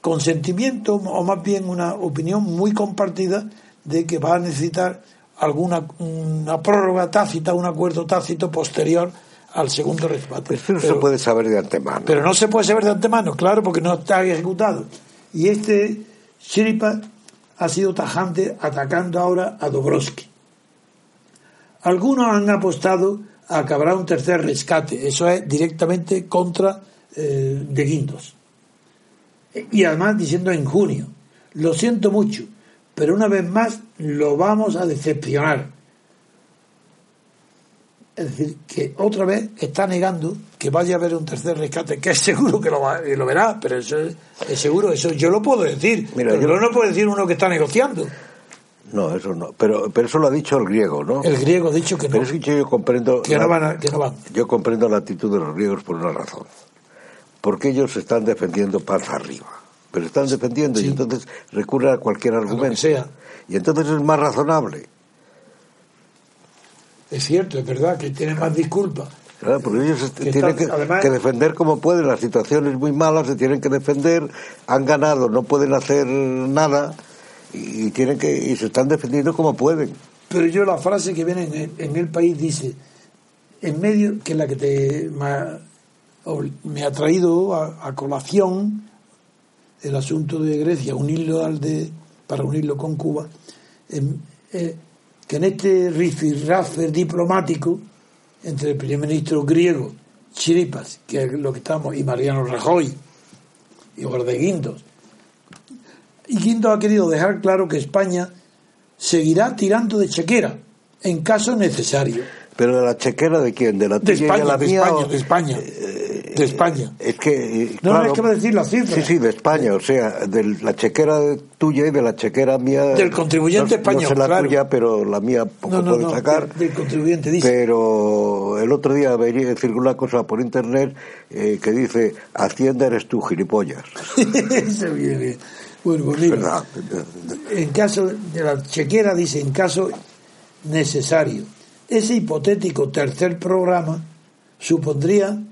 consentimiento, o más bien una opinión muy compartida, de que va a necesitar alguna una prórroga tácita, un acuerdo tácito posterior al segundo rescate. Eso no se puede saber de antemano. pero no se puede saber de antemano, claro, porque no está ejecutado. Y este Shiripa ha sido tajante atacando ahora a Dobrovsky. Algunos han apostado a que habrá un tercer rescate, eso es directamente contra eh, de Guindos. Y además diciendo en junio, lo siento mucho, pero una vez más lo vamos a decepcionar. Es decir, que otra vez está negando que vaya a haber un tercer rescate, que es seguro que lo, va- lo verá, pero eso es, es seguro, eso yo lo puedo decir. Mira, pero yo- no puede decir uno que está negociando. No, eso no. Pero, pero eso lo ha dicho el griego, ¿no? El griego ha dicho que no, Pero es que yo comprendo. que la- no van. a- que no van. Yo comprendo la actitud de los griegos por una razón. Porque ellos están defendiendo panza arriba. Pero están defendiendo y entonces recurren a cualquier que argumento. sea. Y entonces es más razonable. Es cierto, es verdad que tienen más disculpas. Claro, porque ellos Que tienen que, además- que defender como pueden. Las situaciones muy malas se tienen que defender. Han ganado, no pueden hacer nada. Y, y tienen que y se están defendiendo como pueden. Pero yo la frase que viene en el, en el país dice, en medio, que es la que te me ha, ol- me ha traído a, a colación el asunto de Grecia, unirlo al de, para unirlo con Cuba, en- eh, que en este rifirrafe diplomático entre el primer ministro griego, Chiripas, que es lo que estamos, y Mariano Rajoy, y Guindos, y Guindos ha querido dejar claro que España seguirá tirando de chequera en caso necesario. Pero de la chequera de quién? De la De España, la de España, o- de España. De España. Es que. No, no, claro, es que va a decir la cifra. Sí, sí, de España, o sea, de la chequera tuya y de la chequera mía. Del contribuyente no, español, No sé la claro. tuya, pero la mía poco No, no, puede no, sacar. del, del contribuyente, dice. Pero el otro día venía circular una cosa por internet eh, que dice: Hacienda eres tú, gilipollas. Eso viene. Bueno, pues mira, en caso de la chequera dice en caso necesario ese hipotético tercer programa supondría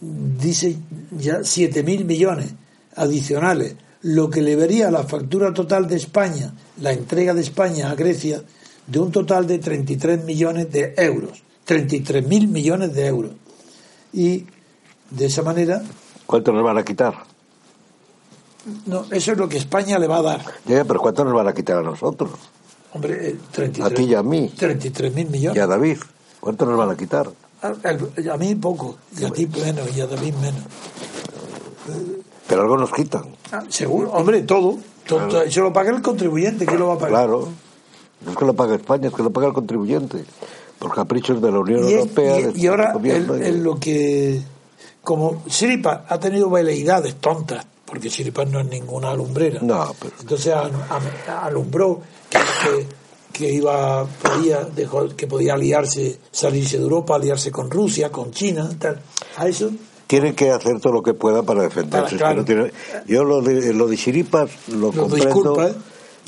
dice ya 7.000 millones adicionales, lo que le vería la factura total de España, la entrega de España a Grecia, de un total de 33 millones de euros. 33.000 millones de euros. Y de esa manera. ¿Cuánto nos van a quitar? No, eso es lo que España le va a dar. Ya, pero ¿cuánto nos van a quitar a nosotros? Hombre, 33, a ti y a mí. 33.000 millones. Y a David. ¿Cuánto nos van a quitar? A, a, mí poco, y a ti menos, y a David menos. Pero algo nos quitan. Ah, seguro, hombre, todo. todo. Eso lo paga el contribuyente, ¿quién lo va a pagar? Claro. No es que lo pague España, es que lo paga el contribuyente. Por caprichos de la Unión y Europea. Y, y, ahora, en lo que. Como Siripa ha tenido veleidades tontas, porque Siripa no es ninguna alumbrera. No, pero... Entonces alumbró que, que, iba, podía, dejó, que podía aliarse, salirse de Europa, aliarse con Rusia, con China, tal. A eso tienen que hacer todo lo que puedan para defenderse. Para, claro. tiene, yo lo de, lo de Chiripas lo, lo comprendo. Disculpa, ¿eh?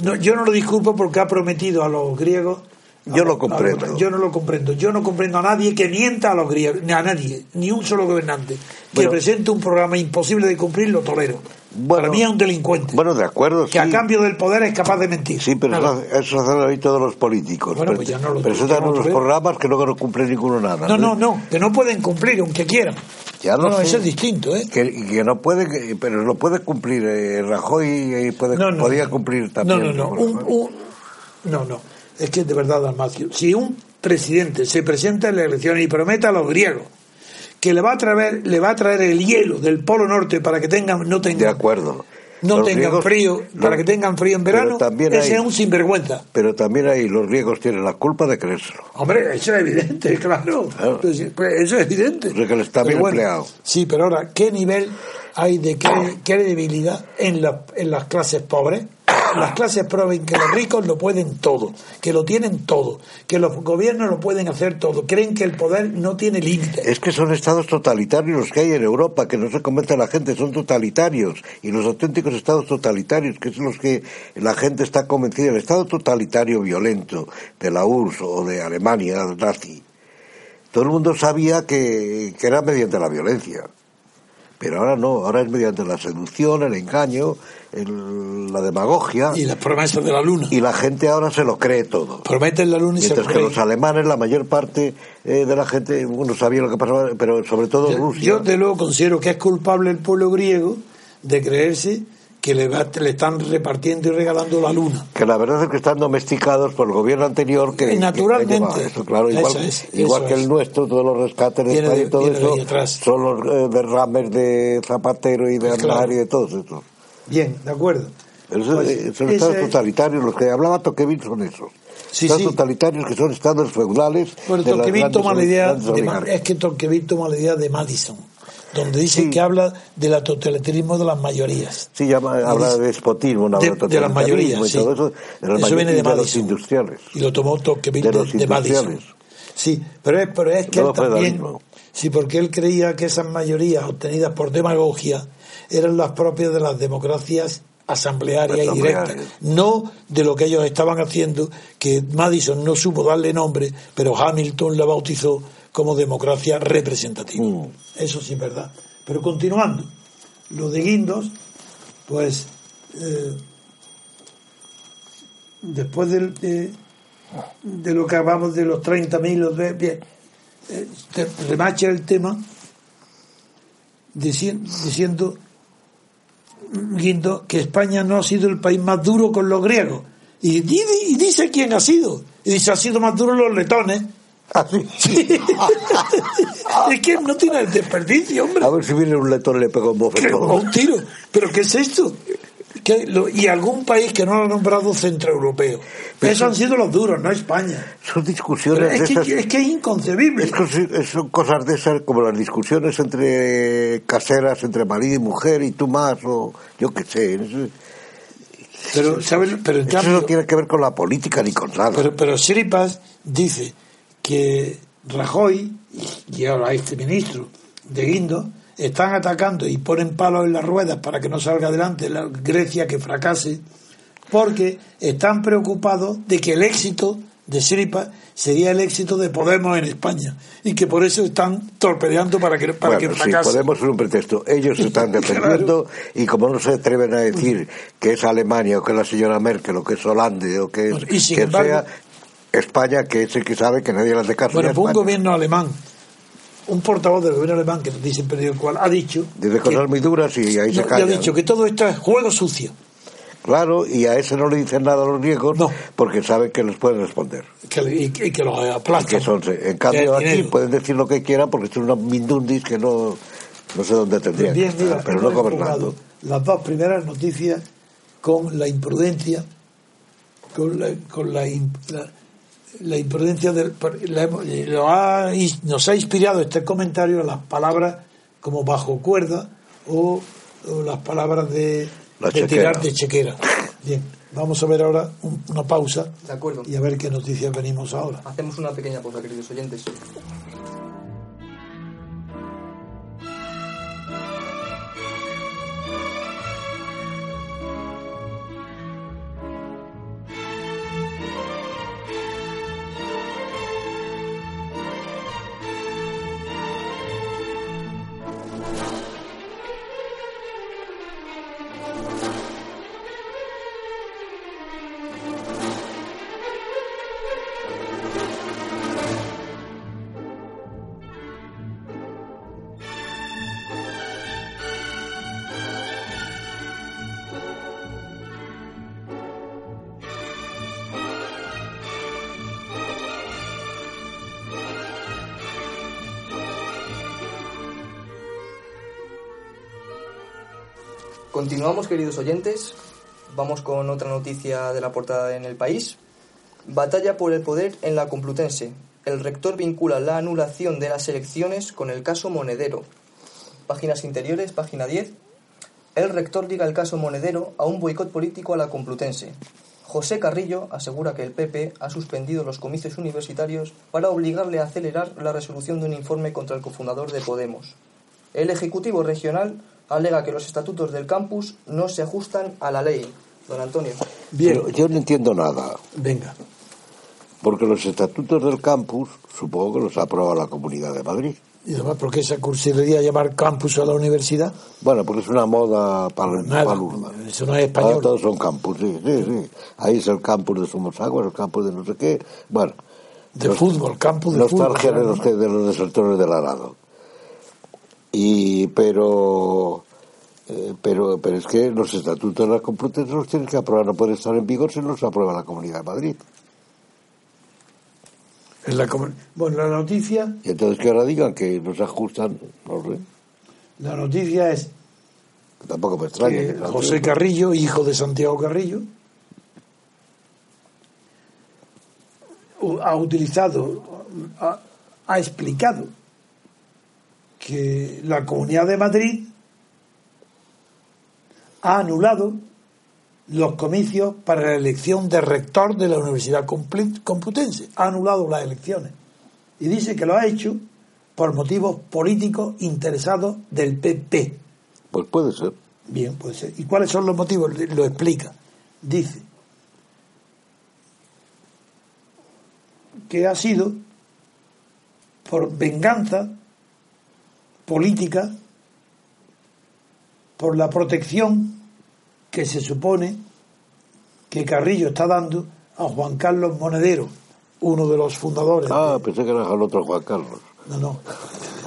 no, yo no lo disculpo porque ha prometido a los griegos. Yo lo comprendo. Los, yo no lo comprendo. Yo no comprendo a nadie que mienta a los griegos, ni a nadie, ni un solo gobernante, que Bueno. presente un programa imposible de cumplir, lo tolero. Bueno, Para mí es un delincuente. Bueno, de acuerdo. que sí. a cambio del poder es capaz de mentir. Sí, pero Nada. eso, hacen hoy todos los políticos. Bueno, pues ya no lo- Presentan no unos programas que luego no cumplen ninguno nada. No, no, no, que no pueden cumplir aunque quieran. Ya no, eso es distinto, ¿eh? Que, que no puede, que- pero lo puede cumplir eh, Rajoy y puede, No, no, podía no. cumplir No, también. no, no. Un, un- no, no. Es que de verdad, Dalmacio, si un presidente se presenta en la elección y promete a los griegos que le va a traer, le va a traer el hielo del Polo Norte para que tengan, no De tengan, acuerdo. no Los tengan frío, para que tengan frío en verano, también ese hay- es un sinvergüenza. Pero también ahí los griegos tienen la culpa de creérselo. Hombre, eso es evidente, claro. Claro. Pues, pues eso es evidente. O sea, que le está bien empleado. Sí, pero ahora, ¿qué nivel hay de cre- credibilidad en, la- en las clases pobres? Las clases pobres que los ricos lo pueden todo, que lo tienen todo, que los gobiernos lo pueden hacer todo, creen que el poder no tiene límites. Es que son estados totalitarios los que hay en Europa, que no se convence a la gente, son totalitarios. Y los auténticos estados totalitarios, que son los que la gente está convencida. El estado totalitario violento de la URSS o de Alemania nazi, todo el mundo sabía que, que era mediante la violencia. Pero ahora no, ahora es mediante la seducción, el engaño, el- la demagogia. Y las promesas de la luna. Y la gente ahora se lo cree todo. Prometen la luna y se Mientras lo que creen. los alemanes, la mayor parte eh, de la gente, bueno, sabía lo que pasaba, pero sobre todo Yo, Rusia. yo, de luego considero que es culpable el pueblo griego de creerse que le, va- le están repartiendo y regalando la luna. que la verdad es que están domesticados por el gobierno anterior que, Eh, naturalmente. que eso, claro, igual, Eso es, igual eso que es. el nuestro, todos los rescates de España y todo eso son los eh, derrames de Zapatero y de Claro. Aznar y de todos estos. Bien, de acuerdo. Pero eso- Pues, eh, son estados totalitarios, los que hablaba Toqueville son esos. Sí, estados sí. totalitarios que son estados feudales. Bueno, Tocqueville toma la idea de, es que Tocqueville toma la idea de Madison, donde dice Sí. que habla del totalitarismo de las mayorías. Sí, llama, habla de despotismo, no De- de las mayorías, sí. todo eso, de las Eso mayorías viene de los Madison. industriales. Y lo tomó Tocqueville De de, los de Madison. industriales. Sí, pero es, pero es que Todo él también, sí, porque él creía que esas mayorías obtenidas por demagogia eran las propias de las democracias asamblearias y directas, no de lo que ellos estaban haciendo, que Madison no supo darle nombre, pero Hamilton la bautizó como democracia representativa. Mm. Eso sí es verdad. Pero continuando, lo de Guindos, pues eh, después del- de, de lo que hablamos de los 30.000, los de- bien, eh, remacha el tema dici- diciendo Guindo que España no ha sido el país más duro con los griegos. Y, y dice quién ha sido. Y dice, ha sido más duro los letones. Ah, sí. es que no tiene el desperdicio, hombre. A ver si viene un letón y le pega un Que- o bofetón. un tiro. ¿Pero qué es esto? Lo- y algún país que no lo ha nombrado centroeuropeo. Pero Esos han sido los duros, no España. Son discusiones es, de que, esas. es que es inconcebible. Es son cosas de esas como las discusiones entre caseras, entre marido y mujer y tú más, o yo qué sé. Pero, ¿sabes? Pero en eso cambio, no tiene que ver con la política ni con nada. pero, pero Siripas dice que Rajoy y ahora este ministro de Guindo están atacando y ponen palos en las ruedas para que no salga adelante la Grecia que fracase porque están preocupados de que el éxito de Siripa sería el éxito de Podemos en España y que por eso están torpedeando para que, para bueno, que fracase. Sí, Podemos es un pretexto. Ellos se están defendiendo y como no se atreven a decir que es Alemania o que es la señora Merkel o que es Hollande o que es y sin embargo- sea, España, que es el que sabe que nadie le hace caso. Bueno, pues un gobierno alemán, un portavoz del gobierno alemán, que dice el cual, ha dicho, Dice cosas muy duras y ahí no, se y calla. ha dicho que todo esto es juego sucio, Claro, y a ese no le dicen nada a los griegos No. porque saben que les pueden responder. que, y, y que los Y aplastan. que son, en cambio, aquí dinero. pueden decir lo que quieran porque son unos mindundis que no, no sé dónde tendrían Bien, que mira, estar, pero no gobernando. las dos primeras noticias con la imprudencia, con la, con la, la- la imprudencia del. la hemos- eh, lo ha nos ha inspirado este comentario a las palabras como bajo cuerda o, o las palabras de, La de tirar de chequera. Bien, vamos a ver ahora un- una pausa De acuerdo. y a ver qué noticias venimos ahora. Hacemos una pequeña pausa, queridos oyentes. Continuamos, queridos oyentes. Vamos con otra noticia de la portada en el país. Batalla por el poder en la Complutense. El rector vincula la anulación de las elecciones con el caso Monedero. Páginas interiores, página 10. El rector liga el caso Monedero a un boicot político a la Complutense. José Carrillo asegura que el PP ha suspendido los comicios universitarios para obligarle a acelerar la resolución de un informe contra el cofundador de Podemos. El Ejecutivo Regional alega que los estatutos del campus no se ajustan a la ley. Don Antonio. Bien, Pero yo no entiendo nada, venga. porque los estatutos del campus supongo que los ha aprobado la Comunidad de Madrid. Y además, ¿por qué esa cursilería llamar campus a la universidad? Bueno, porque es una moda para Nada, palurda. eso no es español. Ahora todos son campus, sí, sí, sí. Ahí es el campus de Somosaguas, el campus de no sé qué. Bueno, De Nos- fútbol, campo de fútbol. nostalgia de claro. los, que- de los desertores del arado. Y, pero, eh, pero, pero es que los estatutos de la Complutense los tienes que aprobar, no pueden estar en vigor si no los aprueba la Comunidad de Madrid. En la bueno, la noticia, Y entonces que ahora digan que no se ajustan, no sé, la noticia es tampoco me extraña. José Carrillo, hijo de Santiago Carrillo, ha utilizado, ha, ha explicado que la Comunidad de Madrid ha anulado los comicios para la elección de rector de la Universidad Complu- Complutense. Ha anulado las elecciones. Y dice que lo ha hecho por motivos políticos interesados del PP. Pues puede ser. Bien, puede ser. ¿Y cuáles son los motivos? Lo explica. Dice que ha sido por venganza política, por la protección que se supone que Carrillo está dando a Juan Carlos Monedero, uno de los fundadores. Ah, pensé que era el otro Juan Carlos. No, no.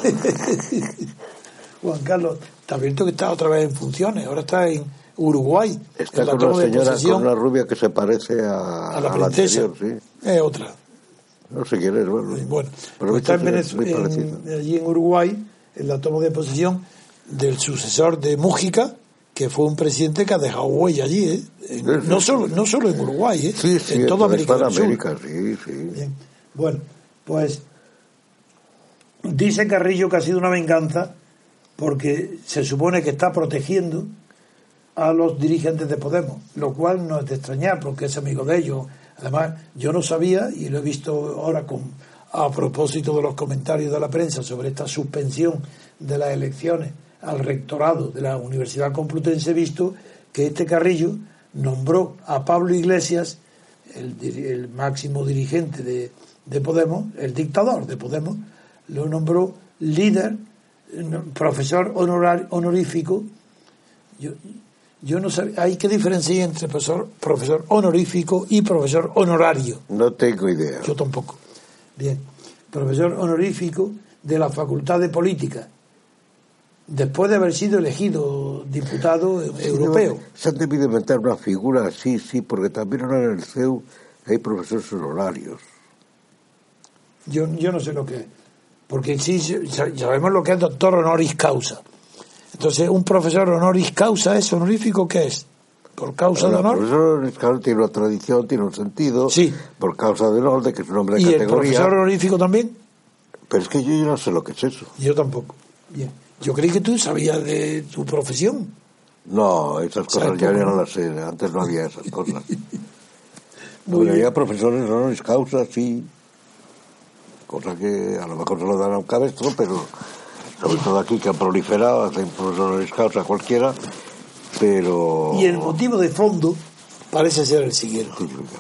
Juan Carlos, te advierto que está otra vez en funciones, ahora está en Uruguay. Está en la con una señora, con una rubia que se parece a, a la a la princesa. anterior, sí. Es otra. No sé quién es, bueno. Bueno, Pero pues está en esta es muy Venez- parecida. en- allí en Uruguay, la toma de posesión del sucesor de Mújica, que fue un presidente que ha dejado huella allí, ¿eh? No, solo, no solo en Uruguay, ¿eh? Sí, sí, en toda América del Sur. América, sí, sí. Bien. Bueno, pues dice Carrillo que ha sido una venganza porque se supone que está protegiendo a los dirigentes de Podemos, lo cual no es de extrañar porque es amigo de ellos. Además, yo no sabía y lo he visto ahora con a propósito de los comentarios de la prensa sobre esta suspensión de las elecciones al rectorado de la Universidad Complutense, visto que este Carrillo nombró a Pablo Iglesias el, máximo dirigente de, de Podemos, el dictador de Podemos, lo nombró líder, profesor honorar, honorífico. Yo, yo no sé, hay que diferenciar entre profesor, profesor honorífico y profesor honorario. No tengo idea. Yo tampoco. Bien. Profesor honorífico de la Facultad de Política, después de haber sido elegido diputado europeo. Se han debido inventar una figura así, sí, porque también ahora en el CEU hay profesores honorarios. Yo, yo no sé lo que es. Porque sí sa- sabemos lo que es doctor honoris causa. Entonces, un profesor honoris causa es honorífico, ¿qué es? ¿Por causa de El honor? profesor honoris causa tiene una tradición, tiene un sentido, Sí. por causa de honor, de que es un hombre de ¿Y el categoría. profesor honorífico también? Pero es que yo, yo no sé lo que es eso. Yo tampoco. Bien. Yo creí que tú sabías de tu profesión. No, esas cosas ¿Sabes ya no las sé, antes no había esas cosas. Muy bien. había profesores honoris causa, sí, cosa que a lo mejor se lo dan a un cabestro, pero sobre todo aquí que han proliferado, hacen profesor honoris causa cualquiera, pero... Y el motivo de fondo parece ser el siguiente.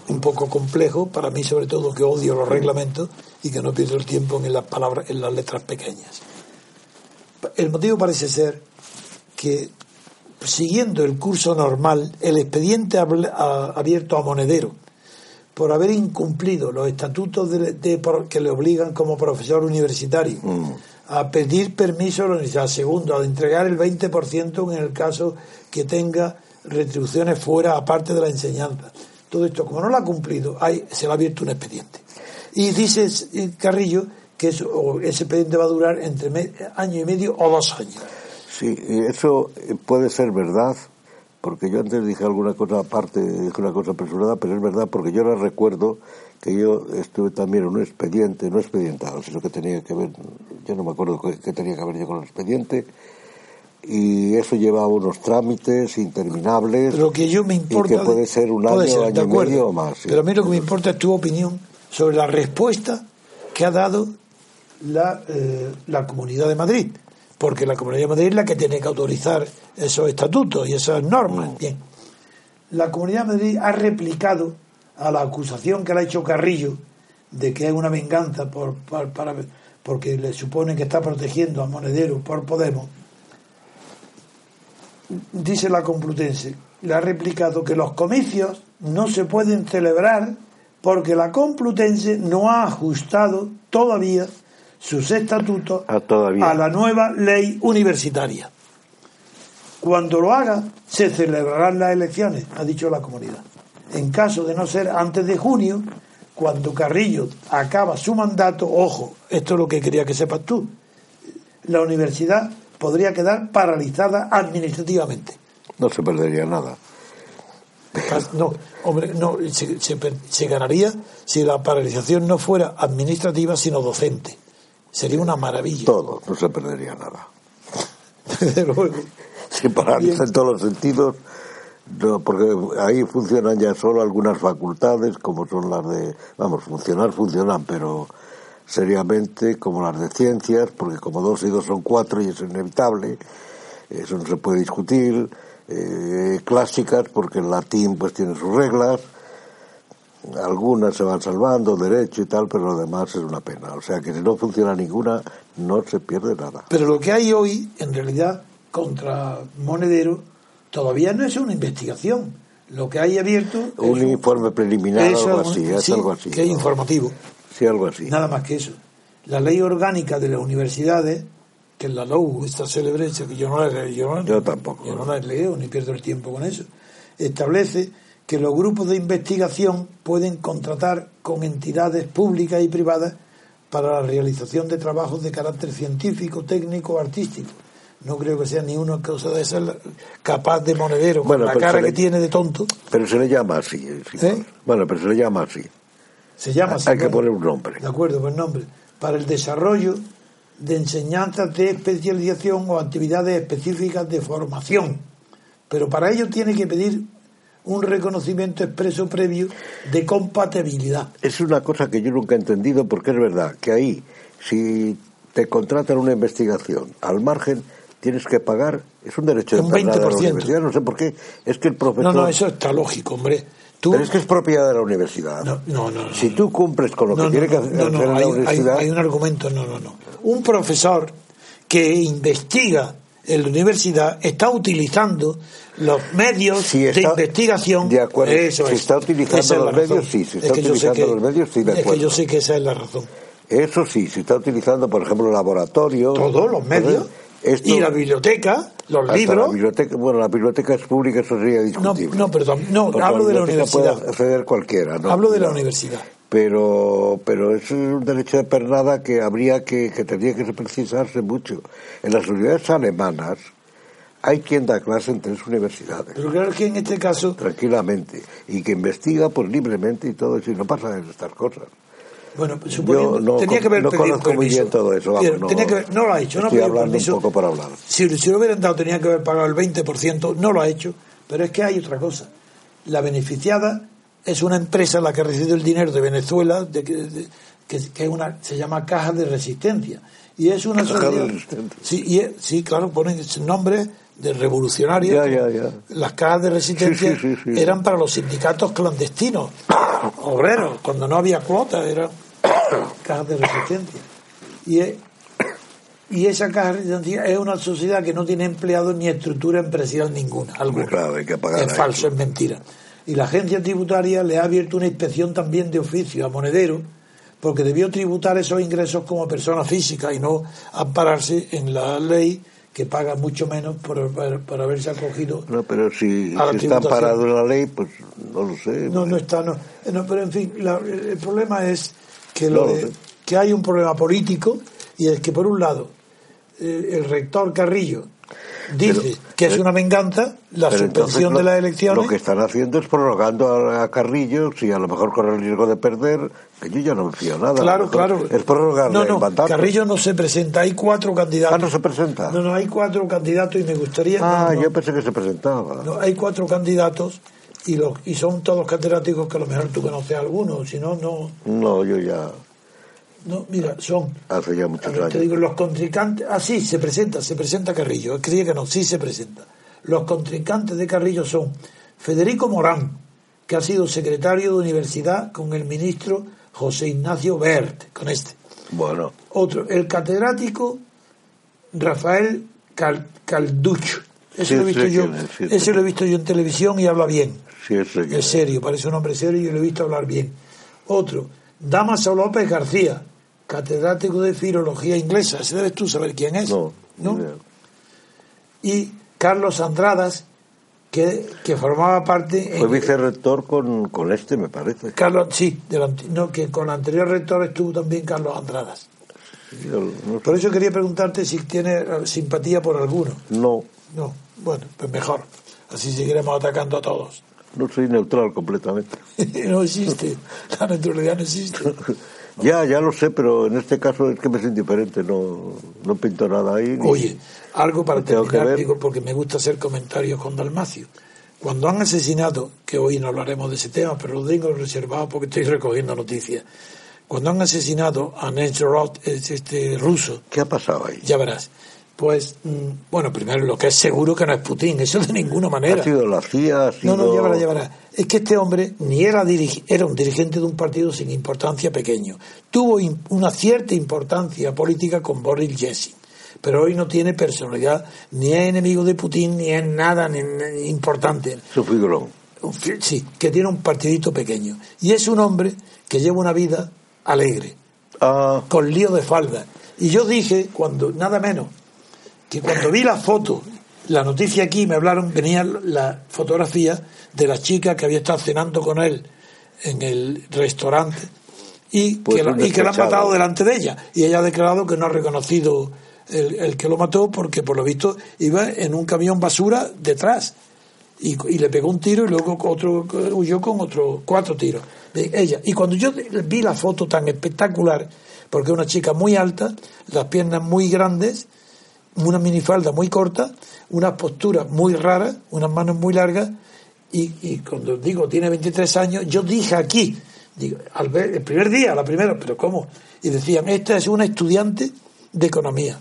Un poco complejo, para mí sobre todo que odio los reglamentos y que no pierdo el tiempo en las palabras, en las letras pequeñas. El motivo parece ser que siguiendo el curso normal, el expediente abierto a Monedero por haber incumplido los estatutos de- que le obligan como profesor universitario a pedir permiso a la universidad, segundo, a entregar el 20% en el caso que tenga retribuciones fuera, aparte de la enseñanza. Todo esto, como no lo ha cumplido, hay, se le ha abierto un expediente. Y dice Carrillo que eso- ese expediente va a durar entre año y medio o dos años. Sí, eso eh, puede ser verdad, porque yo antes dije alguna cosa aparte, dije una cosa apresurada, pero es verdad porque yo ahora recuerdo que yo estuve también en un expediente, no expedientado, sino que tenía que ver, yo no me acuerdo qué tenía que ver yo con el expediente, y eso llevaba unos trámites interminables. Lo que yo me importa. Y que puede ser un año, ser, año y medio o más. sí. Pero a mí lo que me importa es tu opinión sobre la respuesta que ha dado la, eh, la Comunidad de Madrid. Porque la Comunidad de Madrid es la que tiene que autorizar esos estatutos y esas normas. Bien. La Comunidad de Madrid ha replicado a la acusación que le ha hecho Carrillo de que es una venganza por, por- para- porque le supone que está protegiendo a Monedero por Podemos dice la Complutense, le ha replicado que los comicios no se pueden celebrar porque la Complutense no ha ajustado todavía sus estatutos Ah, todavía. a la nueva ley universitaria. Cuando lo haga, se celebrarán las elecciones, ha dicho la comunidad. En caso de no ser antes de junio, cuando Carrillo acaba su mandato, ojo, esto es lo que quería que sepas tú, la universidad podría quedar paralizada administrativamente. No se perdería nada. No, hombre, no, se, se per- se ganaría si la paralización no fuera administrativa, sino docente. Sería una maravilla. Todo, no se perdería nada. Desde luego. Se paraliza en todos los sentidos, no, porque ahí funcionan ya solo algunas facultades, como son las de, vamos, funcionar funcionan, pero seriamente como las de ciencias, porque como dos y dos son cuatro y es inevitable, eso no se puede discutir, eh, clásicas, porque el latín pues tiene sus reglas, algunas se van salvando, derecho y tal, pero lo demás es una pena. O sea que si no funciona ninguna, no se pierde nada. Pero lo que hay hoy, en realidad, contra Monedero, todavía no es una investigación. Lo que hay abierto es Un informe preliminar, eso, algo así, es sí, algo así. que es informativo. Sí, algo así. Nada más que eso. La ley orgánica de las universidades, que es la LOU, esta célebre, que yo no la leído, yo, no- Yo tampoco. yo no la leído, ni pierdo el tiempo con eso, establece que los grupos de investigación pueden contratar con entidades públicas y privadas para la realización de trabajos de carácter científico, técnico o artístico. No creo que sea ni una cosa de esas capaz de monedero, con la cara le- que tiene de tonto. Pero se le llama así. igual. ¿Eh? Bueno, pero se le llama así. Se llama así, Hay que poner un nombre. De acuerdo, buen nombre. Para el desarrollo de enseñanzas de especialización o actividades específicas de formación. Pero para ello tiene que pedir un reconocimiento expreso previo de compatibilidad. Es una cosa que yo nunca he entendido porque es verdad que ahí, si te contratan una investigación al margen, tienes que pagar, es un derecho de Un entrada a la 20%. universidad, no sé por qué, es que el profesor... No, no, eso está lógico, hombre. Tú- Pero es que es propiedad de la universidad. No, no, no, no, si tú cumples con lo que tiene que hacer la hay, universidad, hay un argumento, no, no, no. Un profesor que investiga en la universidad está utilizando los medios Si de investigación. de acuerdo. Eso Si es. está utilizando es los medios, sí. Si Es está que utilizando que- los medios, estoy de Es que acuerdo. yo sé que esa es la razón. eso sí, si está utilizando, por ejemplo, laboratorios. Todos los medios. Esto- y la biblioteca, los hasta libros. La biblioteca, bueno, la biblioteca es pública, eso sería No, discutible. no, perdón. No, Porque hablo de la universidad. Puede acceder cualquiera, ¿no? Hablo de la No. universidad. Pero, pero eso es un derecho de pernada que habría que, que tendría que precisarse mucho. En las universidades alemanas hay quien da clase en tres universidades. Pero claro que en este caso tranquilamente y que investiga pues libremente y todo eso y no pasa en estas cosas Bueno, suponiendo, no tenía que haber no pedido conozco muy bien todo eso, vamos, no- tenía que haber- no lo ha hecho, no estoy hablando permiso. un poco por hablar Si, si lo hubieran dado, tenía que haber pagado el 20%, no lo ha hecho. Pero es que hay otra cosa. La beneficiada es una empresa la que ha recibido el dinero de Venezuela, de, que- de- que, una, se llama Caja de Resistencia. Y es una Caja de sociedad. Sí, y sí, claro, ponen ese nombre de ya. Las cajas de resistencia Sí, sí, sí, sí. eran para los sindicatos clandestinos, obreros, cuando no había cuota, eran cajas de resistencia. Y, es- y esa caja de resistencia es una sociedad que no tiene empleados ni estructura empresarial ninguna. alguna. claro, hay que pagar Es falso, es mentira. Y la agencia tributaria le ha abierto una inspección también de oficio a Monedero, porque debió tributar esos ingresos como persona física y no ampararse en la ley que paga mucho menos por, por- por haberse acogido no pero si, A la si está tributación. parado en la ley pues no lo sé no, no está, no. Eh, no, pero en fin, la- el problema es que, lo No de- que hay un problema político y es que, por un lado, eh, el rector Carrillo dice Pero- que es pero- una venganza la suspensión lo- de las elecciones. Lo que están haciendo es prorrogando a, a Carrillo, si a lo mejor corre el riesgo de perder, que yo ya no me fío nada. Claro, claro. Es prorrogarle No, no, el. Carrillo no se presenta, hay cuatro candidatos. Ah, no se presenta. No, no, hay cuatro candidatos y me gustaría. Ah, no, no, yo pensé que se presentaba. no, hay cuatro candidatos y, los, y son todos catedráticos que a lo mejor tú conoces algunos, si no, no. No, yo ya No, mira, son. hace ya muchos ver, te digo, los contrincantes. Ah, sí, se presenta, se presenta Carrillo. Creía que no, sí se presenta. Los contrincantes de Carrillo son Federico Morán, que ha sido secretario de universidad con el ministro José Ignacio Bert, con este. Bueno, Otro, el catedrático Rafael Cal- Calducho. Ese Sí, lo he visto yo. sí, ese sí. lo he visto yo en televisión y habla bien. Es serio, parece un hombre serio y lo he visto hablar bien. Otro, Damaso López García, catedrático de filología inglesa. Ese debes tú saber quién es. No. Y Carlos Andradas, que, que formaba parte. Fue vicerrector con, con este, me parece. Carlos, sí, del no, que con el anterior rector estuvo también Carlos Andradas. Por eso quería preguntarte si tiene eh, simpatía por alguno. no, No, bueno, pues mejor. Así seguiremos atacando a todos. no soy neutral completamente. no existe. La neutralidad no existe. Ya, ya lo sé, pero en este caso es que me siento indiferente, no, no pinto nada ahí. ni- Oye, algo para terminar, ver. digo, porque me gusta hacer comentarios con Dalmacio. Cuando han asesinado, que hoy no hablaremos de ese tema, pero lo tengo reservado porque estoy recogiendo noticias. Cuando han asesinado a Nezhorod, es este ruso, ¿Qué ha pasado ahí? ya verás. Pues, mm, bueno, primero lo que es seguro que no es Putin, eso de ninguna manera. ¿Ha sido la CIA? ¿Ha sido... No, no, ya verás. Es que este hombre ni era, dirigi- era un dirigente de un partido sin importancia pequeño. Tuvo una cierta importancia política con Boris Yeltsin, pero hoy no tiene personalidad, ni es enemigo de Putin, ni es nada ni- ni importante. Su figurón. Sí, que tiene un partidito pequeño. Y es un hombre que lleva una vida alegre, Ah, con lío de falda. Y yo dije, cuando nada menos, que cuando vi la foto, la noticia aquí, me hablaron, venía la fotografía de la chica que había estado cenando con él en el restaurante y, Pues que, la, un y que la han matado delante de ella. Y ella ha declarado que no ha reconocido el, el que lo mató porque por lo visto iba en un camión basura detrás. Y, y le pegó un tiro y luego otro huyó con otros cuatro tiros de ella. Y cuando yo vi la foto tan espectacular, porque es una chica muy alta, las piernas muy grandes, una minifalda muy corta, unas posturas muy raras, unas manos muy largas, y, y cuando digo tiene 23 años, yo dije aquí, digo, al ver, el primer día, la primera, pero ¿cómo? Y decían, esta es una estudiante de economía,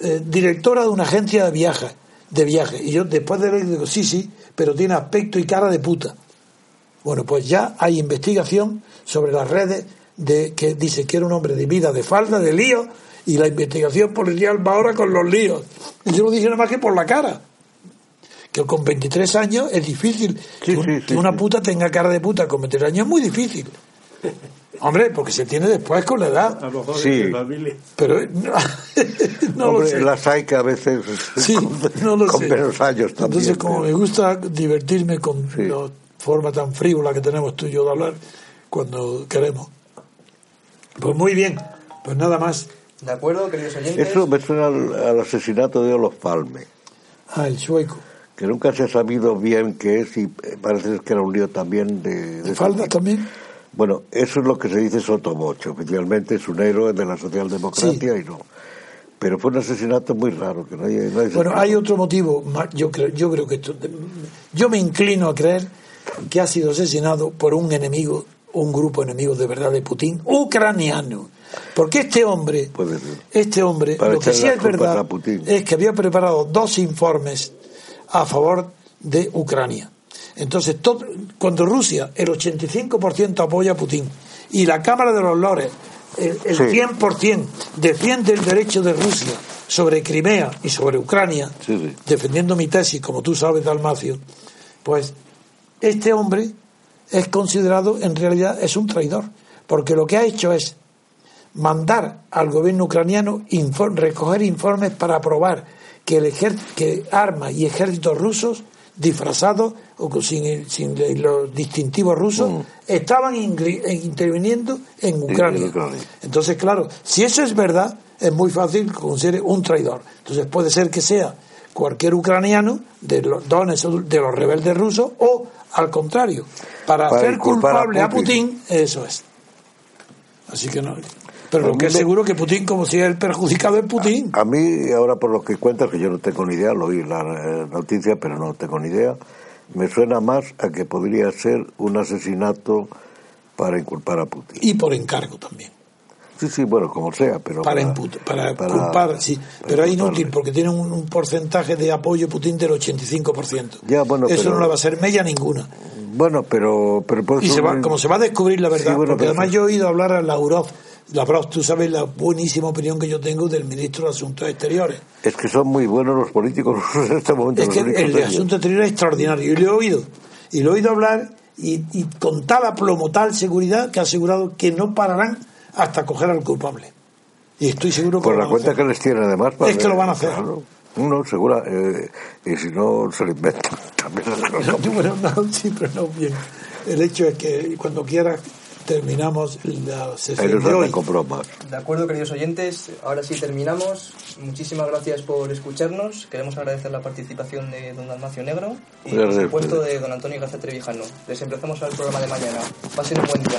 eh, directora de una agencia de viajes, de viajes. Y yo después de leer digo, sí, sí, pero tiene aspecto y cara de puta. Bueno, pues ya hay investigación sobre las redes de que dice que era un hombre de vida de falda, de lío, y la investigación policial va ahora con los líos. Y yo lo dije nada más que por la cara. Que con 23 años es difícil. Sí, que, un- sí, que sí, una puta tenga cara de puta con 23 años es muy difícil. Hombre, porque se tiene después con la edad. A lo mejor Sí. de familia. Pero no, no lo sé. las hay que a veces Sí, con, no lo con sé. menos años también. Entonces, como me gusta divertirme con Sí. la forma tan frívola que tenemos tú y yo de hablar cuando queremos. Pues muy bien, pues nada más. ¿De acuerdo, queridos oyentes? Eso me suena al, al asesinato de Olof Palme, Ah, el sueco. que nunca se ha sabido bien qué es y parece que era un lío también de... ¿De falda también? Bueno, eso es lo que se dice Sotomocho. Oficialmente es un héroe de la socialdemocracia y no. Pero fue un asesinato muy raro, que nadie... nadie se Bueno, hay otro motivo. Yo creo, yo creo que esto. Yo me inclino a creer que ha sido asesinado por un enemigo, un grupo enemigo de verdad de Putin, ucraniano. Porque este hombre, este hombre, Para lo que sí es verdad es que había preparado dos informes a favor de Ucrania. Entonces, todo- cuando Rusia, el 85% apoya a Putin y la Cámara de los Lores, el, el Sí. 100% defiende el derecho de Rusia sobre Crimea y sobre Ucrania, Sí, sí. defendiendo mi tesis, como tú sabes, Dalmacio, pues este hombre es considerado, en realidad, es un traidor, porque lo que ha hecho es mandar al gobierno ucraniano recoger informes para aprobar que el que armas y ejércitos rusos disfrazados o sin, sin los distintivos rusos Mm. estaban eh, interviniendo en Ucrania. Ucrania. Entonces, claro, si eso es verdad, es muy fácil que considere un traidor. Entonces puede ser que sea cualquier ucraniano de los dones de los rebeldes rusos o al contrario, para, Para hacer a culpable a. Putin. eso es. Así que no. Pero A lo que es seguro que Putin, como si es el perjudicado, es Putin. A mí, ahora por lo que cuentas, que yo no tengo ni idea, lo oí la eh, noticia, pero no tengo ni idea, me suena más a que podría ser un asesinato para inculpar a Putin. Y por encargo también. Sí, sí, bueno, como sea, pero... Para, para, culpar, sí. Pero es inútil porque tiene un, un porcentaje de apoyo Putin del 85%. Ya, bueno, Eso pero- no le va a ser mella ninguna. Bueno, pero... pero por Y se va, como se va a descubrir la verdad, Sí, bueno, porque además yo he oído hablar a Lavrov. Lavrov, tú sabes la buenísima opinión que yo tengo del ministro de Asuntos Exteriores. Es que son muy buenos los políticos en este momento. Es que el de. Asuntos Exteriores es extraordinario. Y lo he oído. Y lo he oído hablar y, y con tal aplomo, tal seguridad, que ha asegurado que no pararán hasta coger al culpable. Y estoy seguro que Por lo la van a cuenta hacer. que les tiene además. para Es que lo van a hacer. Claro. No, segura. eh, y si no, se lo inventan. También se lo Bueno, no, sí, pero no bien. El hecho es que cuando quieras terminamos la sesión de hoy. De acuerdo, queridos oyentes, ahora sí terminamos. Muchísimas gracias por escucharnos. Queremos agradecer la participación de don Dalmacio Negro y, por supuesto, Pedro. de don Antonio García Trevijano. Les empezamos al programa de mañana. Pasen un buen día.